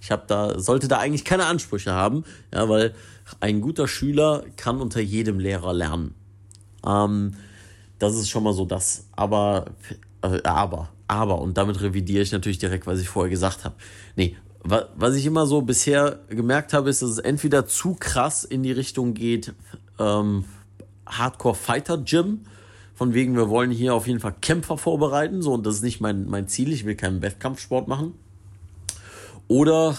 ich habe da, sollte da eigentlich keine Ansprüche haben, ja, weil ein guter Schüler kann unter jedem Lehrer lernen. Ähm, das ist schon mal so das. Aber, äh, aber, aber, und damit revidiere ich natürlich direkt, was ich vorher gesagt habe. Nee, was ich immer so bisher gemerkt habe, ist, dass es entweder zu krass in die Richtung geht, ähm, Hardcore Fighter Gym, von wegen, wir wollen hier auf jeden Fall Kämpfer vorbereiten, so, und das ist nicht mein, mein Ziel, ich will keinen Wettkampfsport machen oder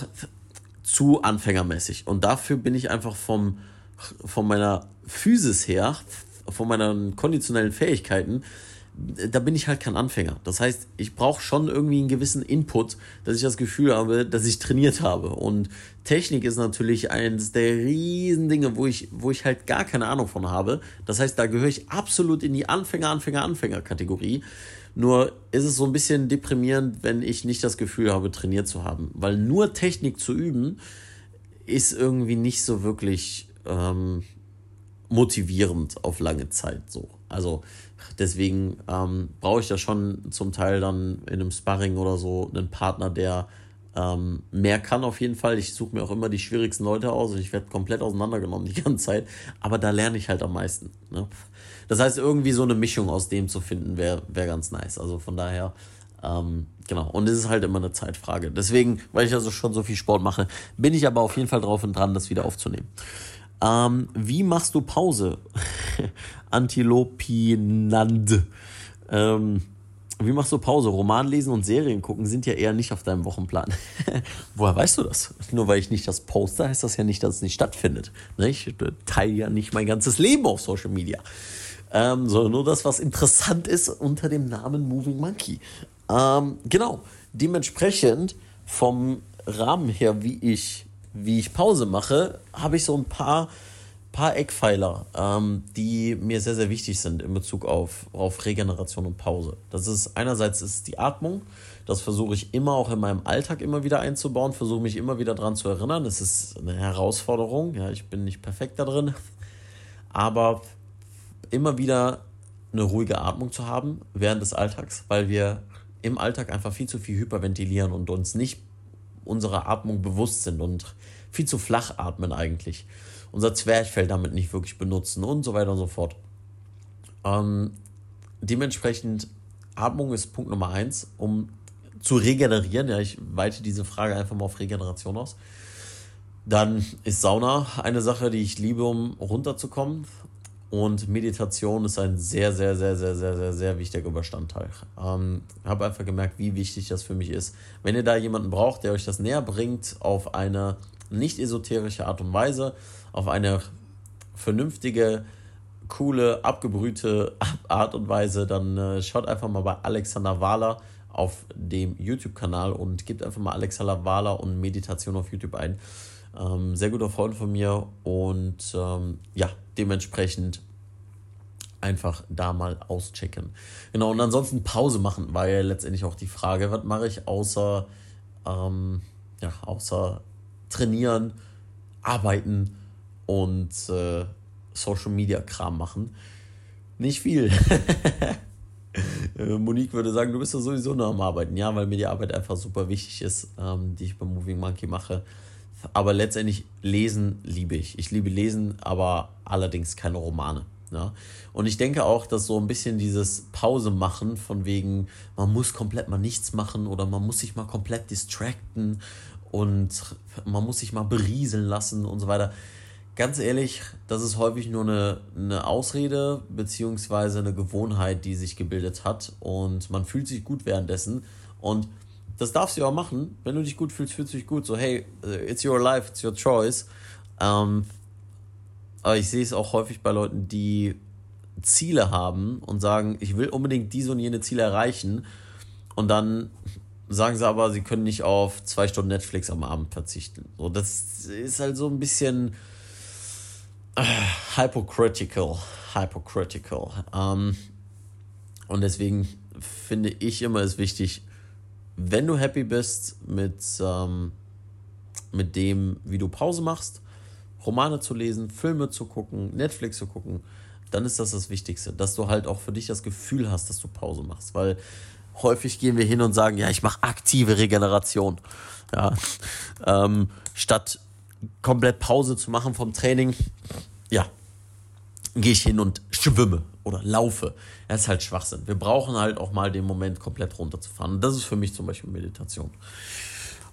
zu anfängermäßig. Und dafür bin ich einfach vom, von meiner Physis her, von meinen konditionellen Fähigkeiten, da bin ich halt kein Anfänger. Das heißt, ich brauche schon irgendwie einen gewissen Input, dass ich das Gefühl habe, dass ich trainiert habe. Und Technik ist natürlich eines der riesen Dinge, wo ich, wo ich halt gar keine Ahnung von habe. Das heißt, da gehöre ich absolut in die Anfänger, Anfänger, Anfänger-Kategorie. Nur ist es so ein bisschen deprimierend, wenn ich nicht das Gefühl habe, trainiert zu haben. Weil nur Technik zu üben, ist irgendwie nicht so wirklich ähm, motivierend auf lange Zeit so. Also deswegen ähm, brauche ich da schon zum Teil dann in einem Sparring oder so einen Partner, der ähm, mehr kann auf jeden Fall. Ich suche mir auch immer die schwierigsten Leute aus und ich werde komplett auseinandergenommen die ganze Zeit. Aber da lerne ich halt am meisten. Ne? Das heißt, irgendwie so eine Mischung aus dem zu finden, wäre wär ganz nice. Also von daher, ähm, genau. Und es ist halt immer eine Zeitfrage. Deswegen, weil ich also schon so viel Sport mache, bin ich aber auf jeden Fall drauf und dran, das wieder aufzunehmen. Ähm, wie machst du Pause? Antilopinand. Ähm, wie machst du Pause? Roman lesen und Serien gucken sind ja eher nicht auf deinem Wochenplan. Woher weißt du das? Nur weil ich nicht das poste, heißt das ja nicht, dass es nicht stattfindet. Ich teile ja nicht mein ganzes Leben auf Social Media ähm, sondern nur das, was interessant ist unter dem Namen Moving Monkey. Ähm, genau, dementsprechend vom Rahmen her, wie ich, wie ich Pause mache, habe ich so ein paar, paar Eckpfeiler, ähm, die mir sehr, sehr wichtig sind in Bezug auf, auf Regeneration und Pause. Das ist einerseits ist die Atmung. Das versuche ich immer auch in meinem Alltag immer wieder einzubauen, versuche mich immer wieder daran zu erinnern. Es ist eine Herausforderung. Ja, ich bin nicht perfekt da drin. Aber immer wieder eine ruhige Atmung zu haben während des Alltags, weil wir im Alltag einfach viel zu viel hyperventilieren und uns nicht unserer Atmung bewusst sind und viel zu flach atmen eigentlich. Unser Zwerchfell damit nicht wirklich benutzen und so weiter und so fort. Ähm, dementsprechend, Atmung ist Punkt Nummer eins, um zu regenerieren. Ja, ich weite diese Frage einfach mal auf Regeneration aus. Dann ist Sauna eine Sache, die ich liebe, um runterzukommen. Und Meditation ist ein sehr, sehr, sehr, sehr, sehr, sehr, sehr wichtiger Bestandteil. Ähm, habe einfach gemerkt, wie wichtig das für mich ist. Wenn ihr da jemanden braucht, der euch das näher bringt, auf eine nicht esoterische Art und Weise, auf eine vernünftige, coole, abgebrühte Art und Weise, dann äh, schaut einfach mal bei Alexander Wahler auf dem YouTube-Kanal und gebt einfach mal Alexander Wahler und Meditation auf YouTube ein. Ähm, sehr guter Freund von mir und ähm, ja, dementsprechend einfach da mal auschecken. Genau, und ansonsten Pause machen war ja letztendlich auch die Frage, was mache ich außer, ähm, ja, außer trainieren, arbeiten und äh, Social Media Kram machen. Nicht viel. Monique würde sagen, du bist ja sowieso nur am Arbeiten. Ja, weil mir die Arbeit einfach super wichtig ist, ähm, die ich beim Moving Monkey mache. Aber letztendlich lesen liebe ich. Ich liebe lesen, aber allerdings keine Romane. Ja? Und ich denke auch, dass so ein bisschen dieses Pause machen, von wegen, man muss komplett mal nichts machen oder man muss sich mal komplett distracten und man muss sich mal berieseln lassen und so weiter. Ganz ehrlich, das ist häufig nur eine, eine Ausrede beziehungsweise eine Gewohnheit, die sich gebildet hat und man fühlt sich gut währenddessen und das darfst du auch machen. Wenn du dich gut fühlst, fühlst du dich gut. So, hey, äh, it's your life, it's your choice. Ähm, aber ich sehe es auch häufig bei Leuten, die Ziele haben und sagen, ich will unbedingt diese und jene Ziele erreichen. Und dann sagen sie aber, sie können nicht auf zwei Stunden Netflix am Abend verzichten. So, das ist halt so ein bisschen äh, hypocritical. Hypocritical. Ähm, und deswegen finde ich immer es wichtig, wenn du happy bist mit, ähm, mit dem, wie du Pause machst, Romane zu lesen, Filme zu gucken, Netflix zu gucken, dann ist das das Wichtigste, dass du halt auch für dich das Gefühl hast, dass du Pause machst, weil häufig gehen wir hin und sagen, ja, ich mache aktive Regeneration, ja, ähm, statt komplett Pause zu machen vom Training, ja, gehe ich hin und schwimme oder laufe. Das ist halt Schwachsinn. Wir brauchen halt auch mal den Moment komplett runterzufahren. Das ist für mich zum Beispiel Meditation.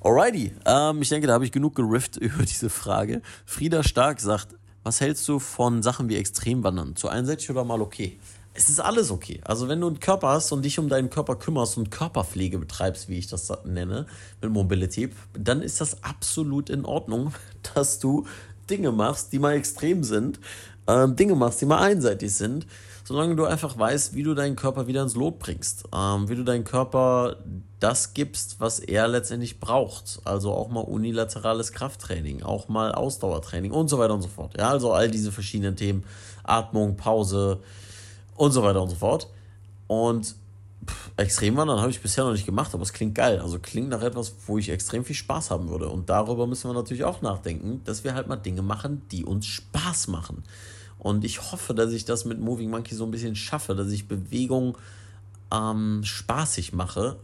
Alrighty, ähm, ich denke, da habe ich genug gerifft über diese Frage. Frieda Stark sagt, was hältst du von Sachen wie Extremwandern? Zu einseitig oder mal okay? Es ist alles okay. Also wenn du einen Körper hast und dich um deinen Körper kümmerst und Körperpflege betreibst, wie ich das nenne, mit Mobility, dann ist das absolut in Ordnung, dass du Dinge machst, die mal extrem sind, ähm, Dinge machst, die mal einseitig sind, solange du einfach weißt, wie du deinen Körper wieder ins Lot bringst, ähm, wie du deinen Körper das gibst, was er letztendlich braucht. Also auch mal unilaterales Krafttraining, auch mal Ausdauertraining und so weiter und so fort. Ja, also all diese verschiedenen Themen, Atmung, Pause und so weiter und so fort. Und Extremwandern habe ich bisher noch nicht gemacht, aber es klingt geil. Also klingt nach etwas, wo ich extrem viel Spaß haben würde. Und darüber müssen wir natürlich auch nachdenken, dass wir halt mal Dinge machen, die uns Spaß machen. Und ich hoffe, dass ich das mit Moving Monkey so ein bisschen schaffe, dass ich Bewegung ähm, spaßig mache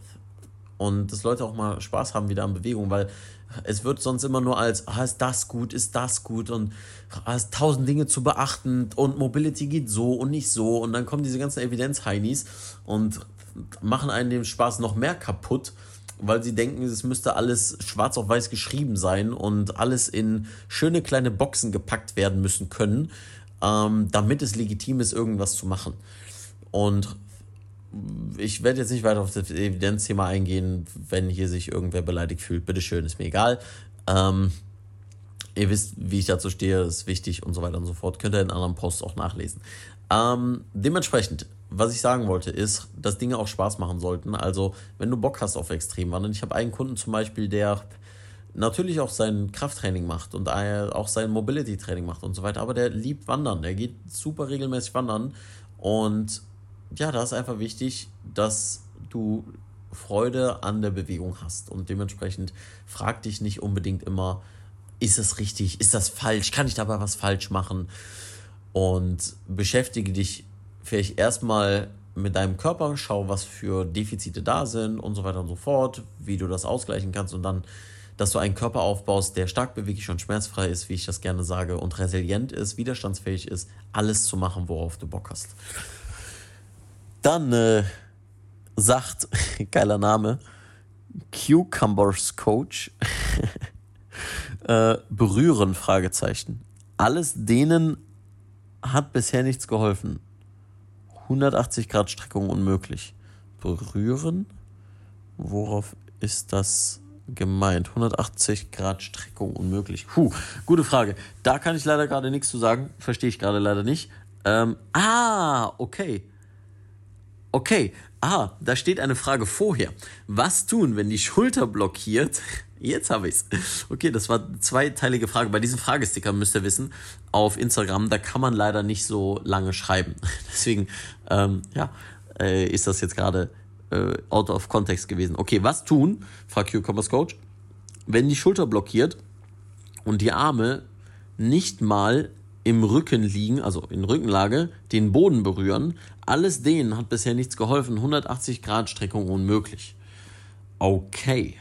und dass Leute auch mal Spaß haben wieder an Bewegung, weil es wird sonst immer nur als, ah, ist das gut, ist das gut und ah, es tausend Dinge zu beachten und Mobility geht so und nicht so und dann kommen diese ganzen Evidenz-Heinis und machen einen den Spaß noch mehr kaputt, weil sie denken, es müsste alles schwarz auf weiß geschrieben sein und alles in schöne kleine Boxen gepackt werden müssen können ähm, damit es legitim ist, irgendwas zu machen. Und ich werde jetzt nicht weiter auf das Evidenzthema eingehen, wenn hier sich irgendwer beleidigt fühlt. Bitteschön, ist mir egal. Ähm, ihr wisst, wie ich dazu stehe, ist wichtig und so weiter und so fort. Könnt ihr in anderen Posts auch nachlesen. Ähm, dementsprechend, was ich sagen wollte, ist, dass Dinge auch Spaß machen sollten. Also, wenn du Bock hast auf Extremwandern, ich habe einen Kunden zum Beispiel, der natürlich auch sein Krafttraining macht und auch sein Mobility-Training macht und so weiter, aber der liebt Wandern, der geht super regelmäßig wandern und ja, da ist einfach wichtig, dass du Freude an der Bewegung hast und dementsprechend frag dich nicht unbedingt immer, ist das richtig, ist das falsch, kann ich dabei was falsch machen? Und beschäftige dich vielleicht erstmal mit deinem Körper, schau, was für Defizite da sind und so weiter und so fort, wie du das ausgleichen kannst und dann dass du einen Körper aufbaust, der stark beweglich und schmerzfrei ist, wie ich das gerne sage, und resilient ist, widerstandsfähig ist, alles zu machen, worauf du Bock hast. Dann äh, sagt, geiler Name, Cucumbers Coach, äh, berühren, Fragezeichen. Alles denen hat bisher nichts geholfen. 180 Grad Streckung unmöglich. Berühren? Worauf ist das gemeint? 180 Grad Streckung unmöglich. Puh, gute Frage. Da kann ich leider gerade nichts zu sagen. Verstehe ich gerade leider nicht. Ähm, ah, okay. Okay, ah, da steht eine Frage vorher. Was tun, wenn die Schulter blockiert? Jetzt habe ich's. Okay, das war eine zweiteilige Frage. Bei diesem Fragesticker müsst ihr wissen, auf Instagram, da kann man leider nicht so lange schreiben. Deswegen, ähm, ja, äh, ist das jetzt gerade äh, out of context gewesen. Okay, was tun, fragt Q-Commerce Coach, wenn die Schulter blockiert und die Arme nicht mal im Rücken liegen, also in Rückenlage, den Boden berühren. Alles denen hat bisher nichts geholfen. 180 Grad Streckung unmöglich. Okay.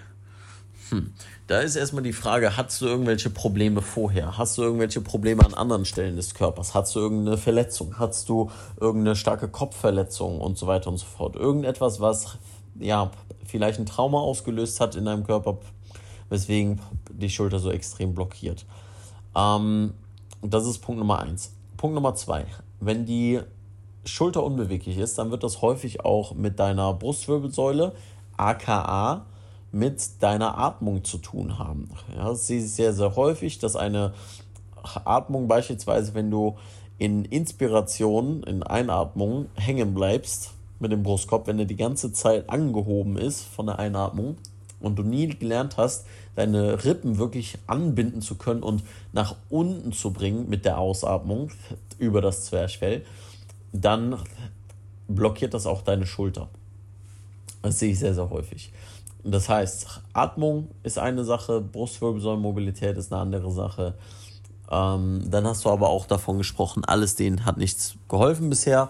Hm. Da ist erstmal die Frage, hast du irgendwelche Probleme vorher? Hast du irgendwelche Probleme an anderen Stellen des Körpers? Hast du irgendeine Verletzung? Hast du irgendeine starke Kopfverletzung und so weiter und so fort? Irgendetwas, was ja vielleicht ein Trauma ausgelöst hat in deinem Körper, weswegen die Schulter so extrem blockiert. Ähm, das ist Punkt Nummer eins. Punkt Nummer zwei. Wenn die Schulter unbeweglich ist, dann wird das häufig auch mit deiner Brustwirbelsäule, aka mit deiner Atmung zu tun haben. Ja, es ist sehr, sehr häufig, dass eine Atmung beispielsweise, wenn du in Inspiration, in Einatmung hängen bleibst mit dem Brustkorb, wenn der die ganze Zeit angehoben ist von der Einatmung und du nie gelernt hast, deine Rippen wirklich anbinden zu können und nach unten zu bringen mit der Ausatmung über das Zwerchfell, dann blockiert das auch deine Schulter. Das sehe ich sehr, sehr häufig. Das heißt, Atmung ist eine Sache, Brustwirbelsäulenmobilität ist eine andere Sache. Ähm, dann hast du aber auch davon gesprochen, alles denen hat nichts geholfen bisher.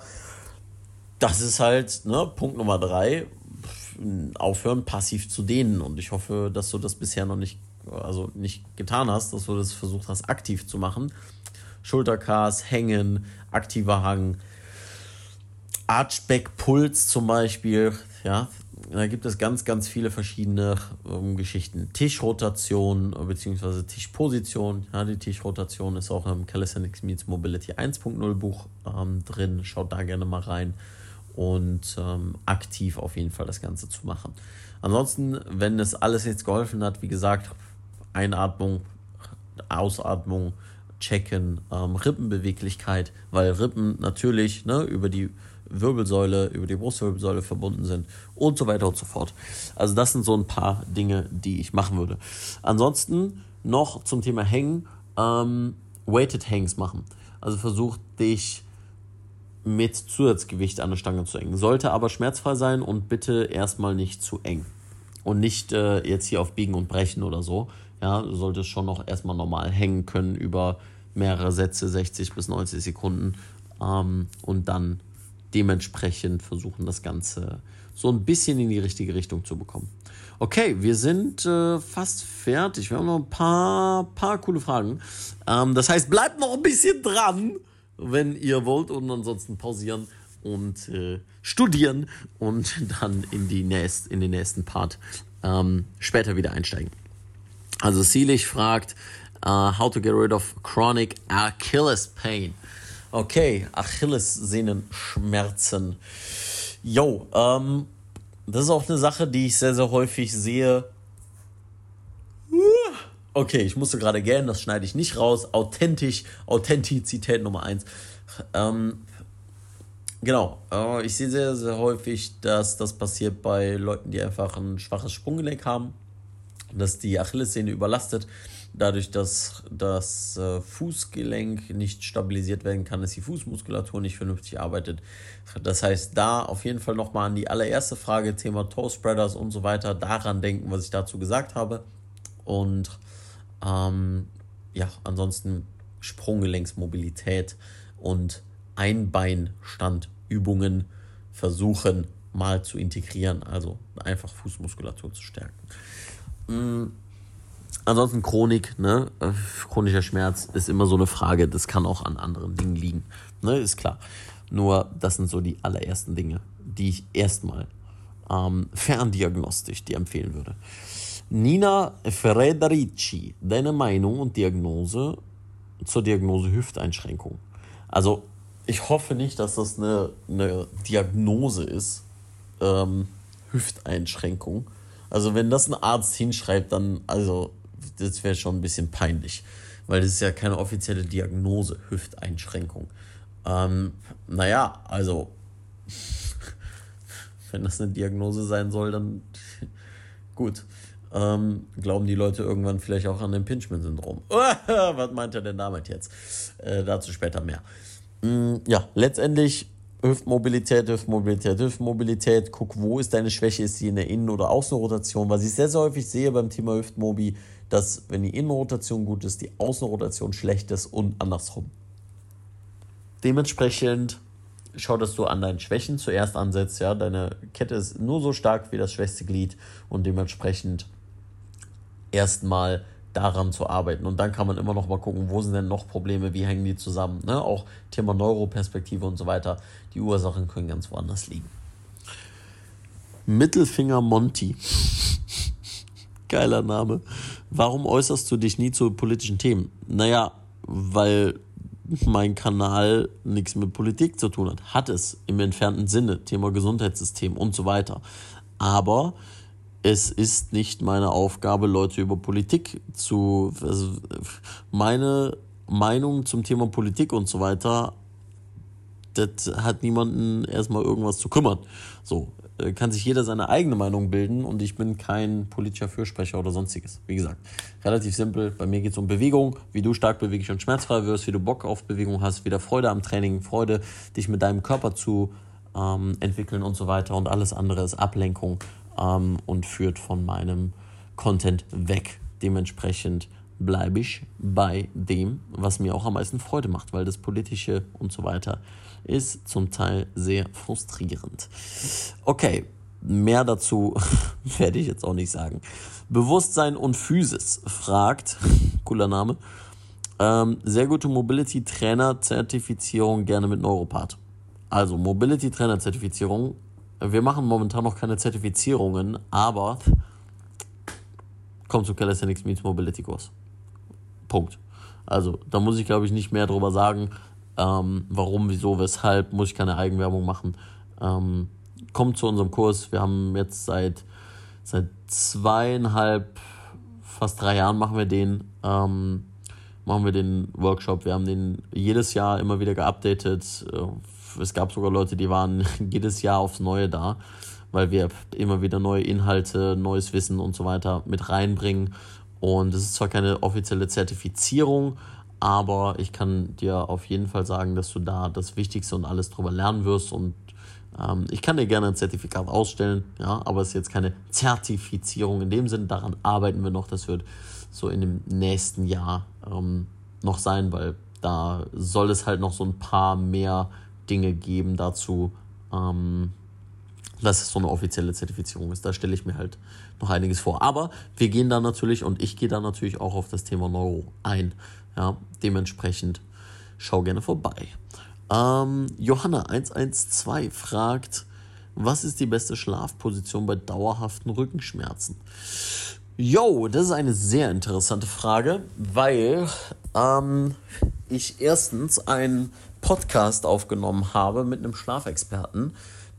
Das ist halt ne, Punkt Nummer drei aufhören, passiv zu dehnen. Und ich hoffe, dass du das bisher noch nicht, also nicht getan hast, dass du das versucht hast, aktiv zu machen. Schultercars, Hängen, aktiver Hang, Archback Puls zum Beispiel, ja, da gibt es ganz, ganz viele verschiedene ähm, Geschichten. Tischrotation bzw. Tischposition. Ja, die Tischrotation ist auch im Calisthenics Meets Mobility 1.0 Buch ähm, drin. Schaut da gerne mal rein und ähm, aktiv auf jeden Fall das Ganze zu machen. Ansonsten, wenn es alles jetzt geholfen hat, wie gesagt, Einatmung, Ausatmung, checken, ähm, Rippenbeweglichkeit, weil Rippen natürlich ne, über die Wirbelsäule, über die Brustwirbelsäule verbunden sind und so weiter und so fort. Also das sind so ein paar Dinge, die ich machen würde. Ansonsten noch zum Thema Hängen, ähm, Weighted Hangs machen. Also versuch dich mit Zusatzgewicht an der Stange zu hängen. Sollte aber schmerzfrei sein und bitte erstmal nicht zu eng. Und nicht äh, jetzt hier auf Biegen und Brechen oder so. Ja, du solltest schon noch erstmal normal hängen können über mehrere Sätze, 60 bis 90 Sekunden. Ähm, und dann dementsprechend versuchen, das Ganze so ein bisschen in die richtige Richtung zu bekommen. Okay, wir sind äh, fast fertig. Wir haben noch ein paar, paar coole Fragen. Ähm, das heißt, bleibt noch ein bisschen dran wenn ihr wollt und ansonsten pausieren und äh, studieren und dann in, die nächst, in den nächsten Part ähm, später wieder einsteigen. Also Seelig fragt, uh, how to get rid of chronic Achilles pain. Okay, Achillessehnenschmerzen. Yo, ähm, das ist auch eine Sache, die ich sehr, sehr häufig sehe Okay, ich musste gerade gähnen, das schneide ich nicht raus. Authentisch, Authentizität Nummer eins. Ähm, genau, äh, ich sehe sehr, sehr häufig, dass das passiert bei Leuten, die einfach ein schwaches Sprunggelenk haben, dass die Achillessehne überlastet. Dadurch, dass das äh, Fußgelenk nicht stabilisiert werden kann, dass die Fußmuskulatur nicht vernünftig arbeitet. Das heißt, da auf jeden Fall nochmal an die allererste Frage, Thema Toe Spreaders und so weiter, daran denken, was ich dazu gesagt habe. Und ähm, ja, ansonsten Sprunggelenksmobilität und Einbeinstandübungen versuchen mal zu integrieren, also einfach Fußmuskulatur zu stärken. Mhm. Ansonsten Chronik, ne? chronischer Schmerz ist immer so eine Frage, das kann auch an anderen Dingen liegen, ne? ist klar. Nur das sind so die allerersten Dinge, die ich erstmal ähm, ferndiagnostisch dir empfehlen würde. Nina Frederici, deine Meinung und Diagnose zur Diagnose Hüfteinschränkung. Also ich hoffe nicht, dass das eine, eine Diagnose ist, ähm, Hüfteinschränkung. Also wenn das ein Arzt hinschreibt, dann, also das wäre schon ein bisschen peinlich, weil das ist ja keine offizielle Diagnose, Hüfteinschränkung. Ähm, naja, also wenn das eine Diagnose sein soll, dann gut. Ähm, glauben die Leute irgendwann vielleicht auch an Impingement-Syndrom. Was meint er denn damit jetzt? Äh, dazu später mehr. Mm, ja, letztendlich Hüftmobilität, Hüftmobilität, Hüftmobilität. Guck, wo ist deine Schwäche? Ist sie in der Innen- oder Außenrotation? Was ich sehr, sehr häufig sehe beim Thema Hüftmobi, dass, wenn die Innenrotation gut ist, die Außenrotation schlecht ist und andersrum. Dementsprechend schau, dass du an deinen Schwächen zuerst ansetzt. Ja, deine Kette ist nur so stark wie das schwächste Glied und dementsprechend erstmal daran zu arbeiten. Und dann kann man immer noch mal gucken, wo sind denn noch Probleme, wie hängen die zusammen. Ne? Auch Thema Neuroperspektive und so weiter. Die Ursachen können ganz woanders liegen. Mittelfinger Monty. Geiler Name. Warum äußerst du dich nie zu politischen Themen? Naja, weil mein Kanal nichts mit Politik zu tun hat. Hat es im entfernten Sinne, Thema Gesundheitssystem und so weiter. Aber es ist nicht meine Aufgabe, Leute über Politik zu. Also meine Meinung zum Thema Politik und so weiter, das hat niemanden erstmal irgendwas zu kümmern. So, kann sich jeder seine eigene Meinung bilden und ich bin kein politischer Fürsprecher oder sonstiges. Wie gesagt, relativ simpel. Bei mir geht es um Bewegung, wie du stark beweglich und schmerzfrei wirst, wie du Bock auf Bewegung hast, wieder Freude am Training, Freude, dich mit deinem Körper zu ähm, entwickeln und so weiter. Und alles andere ist Ablenkung ähm, und führt von meinem Content weg. Dementsprechend bleibe ich bei dem, was mir auch am meisten Freude macht, weil das Politische und so weiter ist zum Teil sehr frustrierend. Okay, mehr dazu werde ich jetzt auch nicht sagen. Bewusstsein und Physis fragt, cooler Name, ähm, sehr gute Mobility Trainer Zertifizierung gerne mit Neuropath. Also Mobility Trainer Zertifizierung. Wir machen momentan noch keine Zertifizierungen, aber kommt zu Calisthenics Meets Mobility Kurs. Punkt. Also da muss ich glaube ich nicht mehr drüber sagen. Ähm, warum, wieso, weshalb, muss ich keine Eigenwerbung machen. Ähm, kommt zu unserem Kurs. Wir haben jetzt seit, seit zweieinhalb, fast drei Jahren machen wir den. Ähm, machen wir den Workshop. Wir haben den jedes Jahr immer wieder geupdatet. Äh, es gab sogar Leute, die waren jedes Jahr aufs Neue da, weil wir immer wieder neue Inhalte, neues Wissen und so weiter mit reinbringen. Und es ist zwar keine offizielle Zertifizierung, aber ich kann dir auf jeden Fall sagen, dass du da das Wichtigste und alles drüber lernen wirst und ähm, ich kann dir gerne ein Zertifikat ausstellen, ja, aber es ist jetzt keine Zertifizierung in dem Sinn. Daran arbeiten wir noch. Das wird so in dem nächsten Jahr ähm, noch sein, weil da soll es halt noch so ein paar mehr Dinge geben dazu, ähm, dass es so eine offizielle Zertifizierung ist. Da stelle ich mir halt noch einiges vor. Aber wir gehen da natürlich und ich gehe da natürlich auch auf das Thema Neuro ein. Ja, dementsprechend schau gerne vorbei. Ähm, Johanna 112 fragt, was ist die beste Schlafposition bei dauerhaften Rückenschmerzen? Yo, das ist eine sehr interessante Frage, weil ähm, ich erstens einen Podcast aufgenommen habe mit einem Schlafexperten,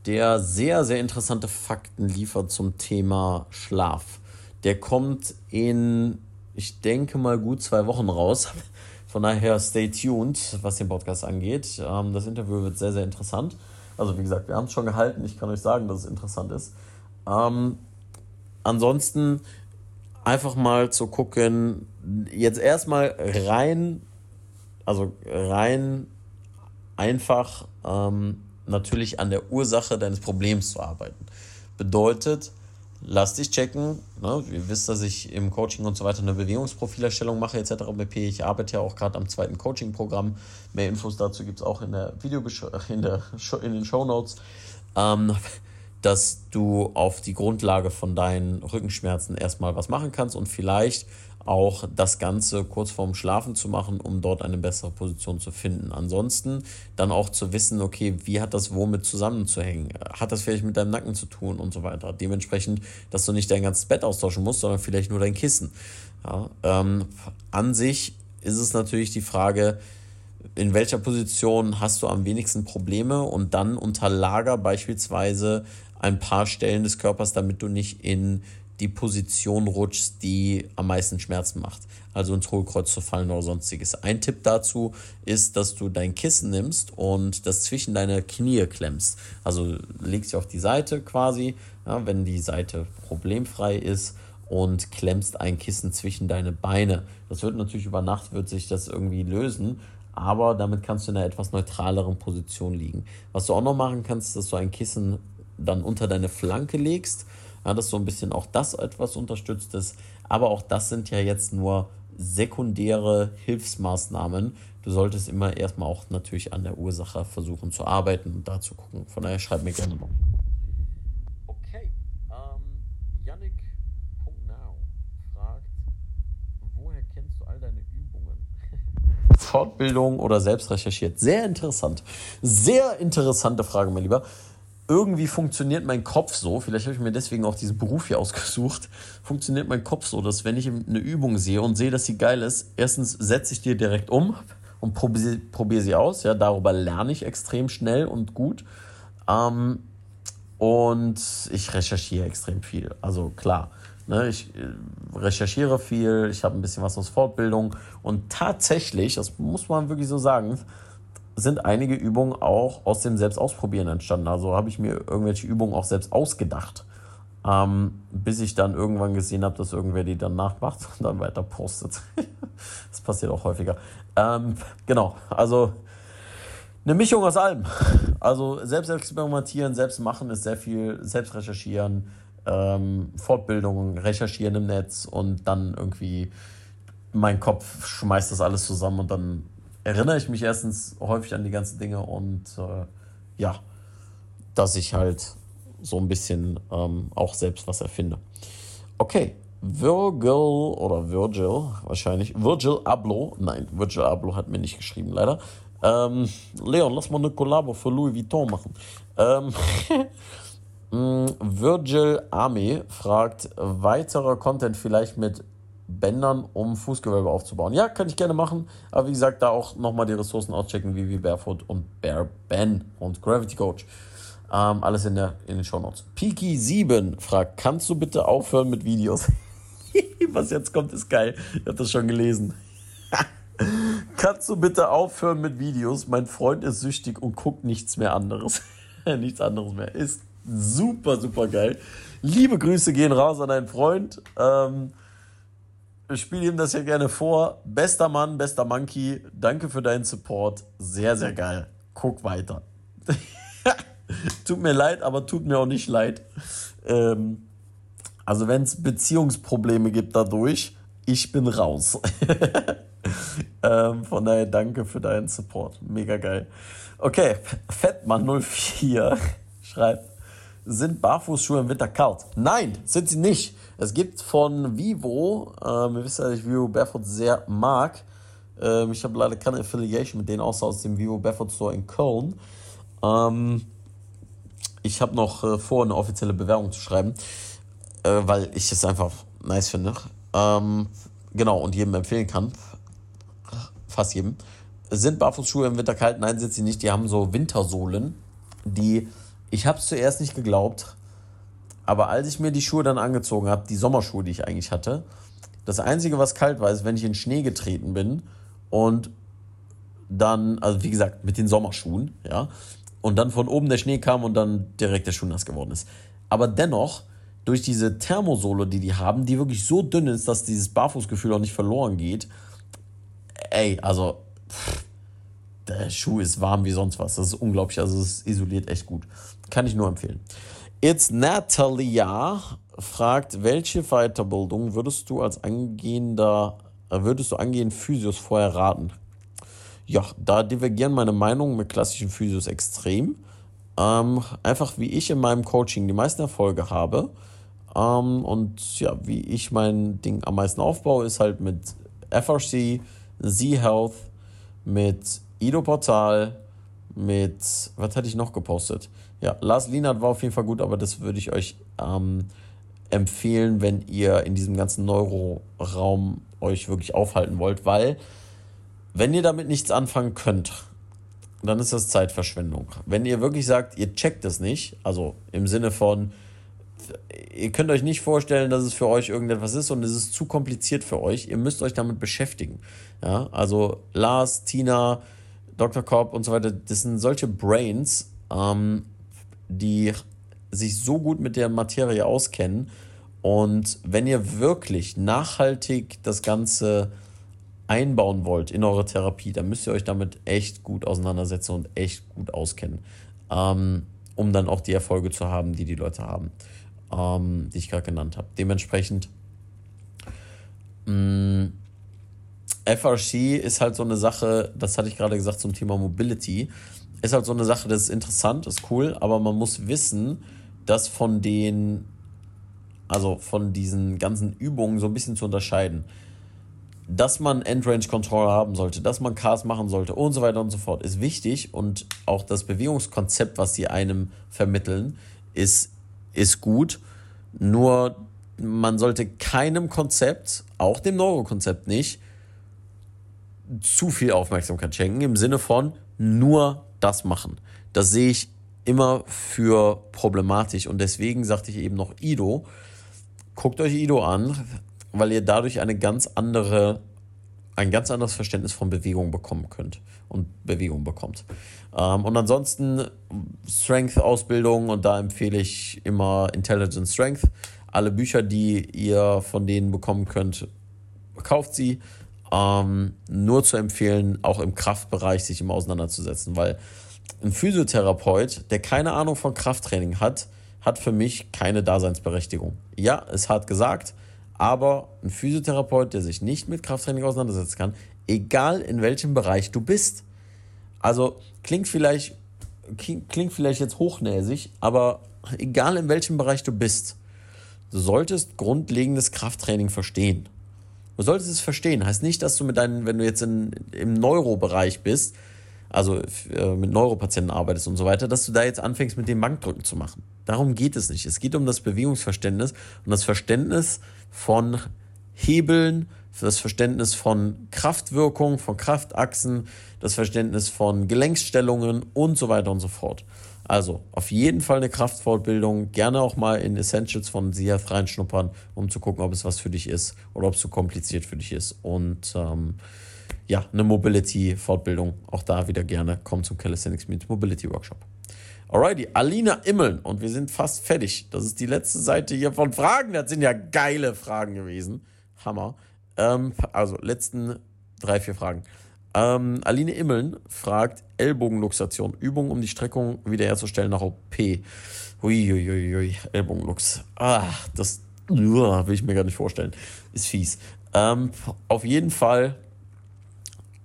der sehr, sehr interessante Fakten liefert zum Thema Schlaf. Der kommt in ich denke mal, gut zwei Wochen raus. Von daher stay tuned, was den Podcast angeht. Ähm, das Interview wird sehr, sehr interessant. Also wie gesagt, wir haben es schon gehalten. Ich kann euch sagen, dass es interessant ist. Ähm, ansonsten einfach mal zu gucken, jetzt erstmal rein, also rein einfach ähm, natürlich an der Ursache deines Problems zu arbeiten. Bedeutet, lass dich checken. Ne? Ihr wisst, dass ich im Coaching und so weiter eine Bewegungsprofilerstellung mache etc. BP. Ich arbeite ja auch gerade am zweiten Coaching-Programm. Mehr Infos dazu gibt es auch in der Video in, der in den Show Notes. Ähm, dass du auf die Grundlage von deinen Rückenschmerzen erstmal was machen kannst und vielleicht auch das Ganze kurz vorm Schlafen zu machen, um dort eine bessere Position zu finden. Ansonsten dann auch zu wissen, okay, wie hat das womit zusammenzuhängen? Hat das vielleicht mit deinem Nacken zu tun und so weiter? Dementsprechend, dass du nicht dein ganzes Bett austauschen musst, sondern vielleicht nur dein Kissen. Ja, ähm, an sich ist es natürlich die Frage, in welcher Position hast du am wenigsten Probleme und dann unterlager beispielsweise ein paar Stellen des Körpers, damit du nicht in die Position rutschst, die am meisten Schmerzen macht. Also ins Hohlkreuz zu fallen oder sonstiges. Ein Tipp dazu ist, dass du dein Kissen nimmst und das zwischen deine Knie klemmst. Also legst dich auf die Seite quasi, ja, wenn die Seite problemfrei ist und klemmst ein Kissen zwischen deine Beine. Das wird natürlich über Nacht wird sich das irgendwie lösen, aber damit kannst du in einer etwas neutraleren Position liegen. Was du auch noch machen kannst, ist, dass du ein Kissen dann unter deine Flanke legst, ja, dass so ein bisschen auch das etwas unterstützt ist. Aber auch das sind ja jetzt nur sekundäre Hilfsmaßnahmen. Du solltest immer erstmal auch natürlich an der Ursache versuchen zu arbeiten und da zu gucken. Von daher schreib mir gerne noch. Okay, ähm, Yannick.now fragt, woher kennst du all deine Übungen? Fortbildung oder selbst recherchiert? Sehr interessant. Sehr interessante Frage, mein Lieber irgendwie funktioniert mein Kopf so, vielleicht habe ich mir deswegen auch diesen Beruf hier ausgesucht, funktioniert mein Kopf so, dass wenn ich eine Übung sehe und sehe, dass sie geil ist, erstens setze ich die direkt um und probiere probier sie aus. Ja, darüber lerne ich extrem schnell und gut. Ähm, und ich recherchiere extrem viel. Also klar, ne, ich äh, recherchiere viel, ich habe ein bisschen was aus Fortbildung und tatsächlich, das muss man wirklich so sagen, sind einige Übungen auch aus dem Selbstausprobieren entstanden. Also habe ich mir irgendwelche Übungen auch selbst ausgedacht. Ähm, bis ich dann irgendwann gesehen habe, dass irgendwer die dann nachmacht und dann weiter postet. das passiert auch häufiger. Ähm, genau, also eine Mischung aus allem. Also selbst experimentieren, selbst machen ist sehr viel, selbst recherchieren, ähm, Fortbildungen, recherchieren im Netz und dann irgendwie mein Kopf schmeißt das alles zusammen und dann erinnere ich mich erstens häufig an die ganzen Dinge und äh, ja, dass ich halt so ein bisschen ähm, auch selbst was erfinde. Okay, Virgil oder Virgil wahrscheinlich. Virgil Abloh, nein, Virgil Abloh hat mir nicht geschrieben, leider. Ähm, Leon, lass mal eine Kollabo für Louis Vuitton machen. Ähm, mm, Virgil Arme fragt, weiterer Content vielleicht mit Bändern, um Fußgewölbe aufzubauen. Ja, kann ich gerne machen. Aber wie gesagt, da auch nochmal die Ressourcen auschecken, wie, wie Barefoot und Bear Ben und Gravity Coach. Ähm, alles in, der, in den Show Notes. Piki7 fragt, kannst du bitte aufhören mit Videos? Was jetzt kommt, ist geil. Ich habe das schon gelesen. kannst du bitte aufhören mit Videos? Mein Freund ist süchtig und guckt nichts mehr anderes. nichts anderes mehr. Ist super, super geil. Liebe Grüße gehen raus an deinen Freund. Ähm, spiele ihm das ja gerne vor. Bester Mann, bester Monkey, danke für deinen Support. Sehr, sehr geil. Guck weiter. tut mir leid, aber tut mir auch nicht leid. Ähm, also wenn es Beziehungsprobleme gibt dadurch, ich bin raus. ähm, von daher danke für deinen Support. Mega geil. Okay, Fettmann04 schreibt, sind Barfußschuhe im Winter kalt? Nein, sind sie nicht. Es gibt von Vivo, ähm, ihr wisst ja, dass ich Vivo Barefoot sehr mag. Ähm, ich habe leider keine Affiliation mit denen, außer aus dem Vivo Barefoot Store in Köln. Ähm, ich habe noch äh, vor, eine offizielle Bewerbung zu schreiben, äh, weil ich es einfach nice finde. Ähm, genau, und jedem empfehlen kann. Fast jedem. Sind Barfußschuhe im Winter kalt? Nein, sind sie nicht. Die haben so Wintersohlen, die, ich habe es zuerst nicht geglaubt, aber als ich mir die Schuhe dann angezogen habe, die Sommerschuhe, die ich eigentlich hatte, das Einzige, was kalt war, ist, wenn ich in Schnee getreten bin und dann, also wie gesagt, mit den Sommerschuhen, ja, und dann von oben der Schnee kam und dann direkt der Schuh nass geworden ist. Aber dennoch, durch diese Thermosohle, die die haben, die wirklich so dünn ist, dass dieses Barfußgefühl auch nicht verloren geht, ey, also, pff, der Schuh ist warm wie sonst was. Das ist unglaublich. Also, es isoliert echt gut. Kann ich nur empfehlen. It's Natalia fragt, welche Weiterbildung würdest du als angehender, äh, würdest du angehend Physios vorher raten? Ja, da divergieren meine Meinungen mit klassischen Physios extrem. Ähm, einfach wie ich in meinem Coaching die meisten Erfolge habe, Ähm, und ja, wie ich mein Ding am meisten aufbaue, ist halt mit FRC, Z-Health, mit Ido Portal, mit, was hatte ich noch gepostet? Ja, Lars Lienert war auf jeden Fall gut, aber das würde ich euch ähm, empfehlen, wenn ihr in diesem ganzen Neuro-Raum euch wirklich aufhalten wollt, weil wenn ihr damit nichts anfangen könnt, dann ist das Zeitverschwendung. Wenn ihr wirklich sagt, ihr checkt es nicht, also im Sinne von, ihr könnt euch nicht vorstellen, dass es für euch irgendetwas ist und es ist zu kompliziert für euch, ihr müsst euch damit beschäftigen. Ja, also Lars, Tina, Dr. Korb und so weiter, das sind solche Brains, ähm, die sich so gut mit der Materie auskennen. Und wenn ihr wirklich nachhaltig das Ganze einbauen wollt in eure Therapie, dann müsst ihr euch damit echt gut auseinandersetzen und echt gut auskennen, ähm, um dann auch die Erfolge zu haben, die die Leute haben, ähm, die ich gerade genannt habe. Dementsprechend, mh, mm, FRC ist halt so eine Sache, das hatte ich gerade gesagt zum Thema Mobility, ist halt so eine Sache, das ist interessant, ist cool, aber man muss wissen, dass von den, also von diesen ganzen Übungen so ein bisschen zu unterscheiden dass man End-Range-Controller haben sollte, dass man Cars machen sollte und so weiter und so fort, ist wichtig und auch das Bewegungskonzept, was sie einem vermitteln, ist, ist gut. Nur man sollte keinem Konzept, auch dem Neurokonzept nicht, zu viel Aufmerksamkeit schenken, im Sinne von nur das machen. Das sehe ich immer für problematisch und deswegen sagte ich eben noch Ido. Guckt euch Ido an, weil ihr dadurch eine ganz andere, ein ganz anderes Verständnis von Bewegung bekommen könnt und Bewegung bekommt. Ähm, und ansonsten Strength-Ausbildung und da empfehle ich immer Intelligent Strength. Alle Bücher, die ihr von denen bekommen könnt, kauft sie. Ähm, nur zu empfehlen, auch im Kraftbereich sich immer auseinanderzusetzen, weil ein Physiotherapeut, der keine Ahnung von Krafttraining hat, hat für mich keine Daseinsberechtigung. Ja, es hat gesagt, aber ein Physiotherapeut, der sich nicht mit Krafttraining auseinandersetzen kann, egal in welchem Bereich du bist. Also klingt vielleicht, klingt vielleicht jetzt hochnäsig, aber egal in welchem Bereich du bist, du solltest grundlegendes Krafttraining verstehen. Du solltest es verstehen. Heißt nicht, dass du mit deinen, wenn du jetzt in, im Neurobereich bist, also äh, mit Neuropatienten arbeitest und so weiter, dass du da jetzt anfängst, mit dem Bankdrücken zu machen. Darum geht es nicht. Es geht um das Bewegungsverständnis und das Verständnis von Hebeln, das Verständnis von Kraftwirkung, von Kraftachsen, das Verständnis von Gelenkstellungen und so weiter und so fort. Also auf jeden Fall eine Kraftfortbildung, gerne auch mal in Essentials von Siath reinschnuppern, um zu gucken, ob es was für dich ist oder ob es zu kompliziert für dich ist. Und ähm, ja, eine Mobility-Fortbildung. Auch da wieder gerne. Komm zum Calisthenics Meet Mobility Workshop. Alrighty, Alina Immeln. Und wir sind fast fertig. Das ist die letzte Seite hier von Fragen. Das sind ja geile Fragen gewesen. Hammer. Ähm, also, letzten drei, vier Fragen. Ähm, Aline Immeln fragt Ellbogenluxation. Übung, um die Streckung wiederherzustellen nach OP. Uiuiui, Ellbogenlux. Ah, das uh, will ich mir gar nicht vorstellen. Ist fies. Ähm, auf jeden Fall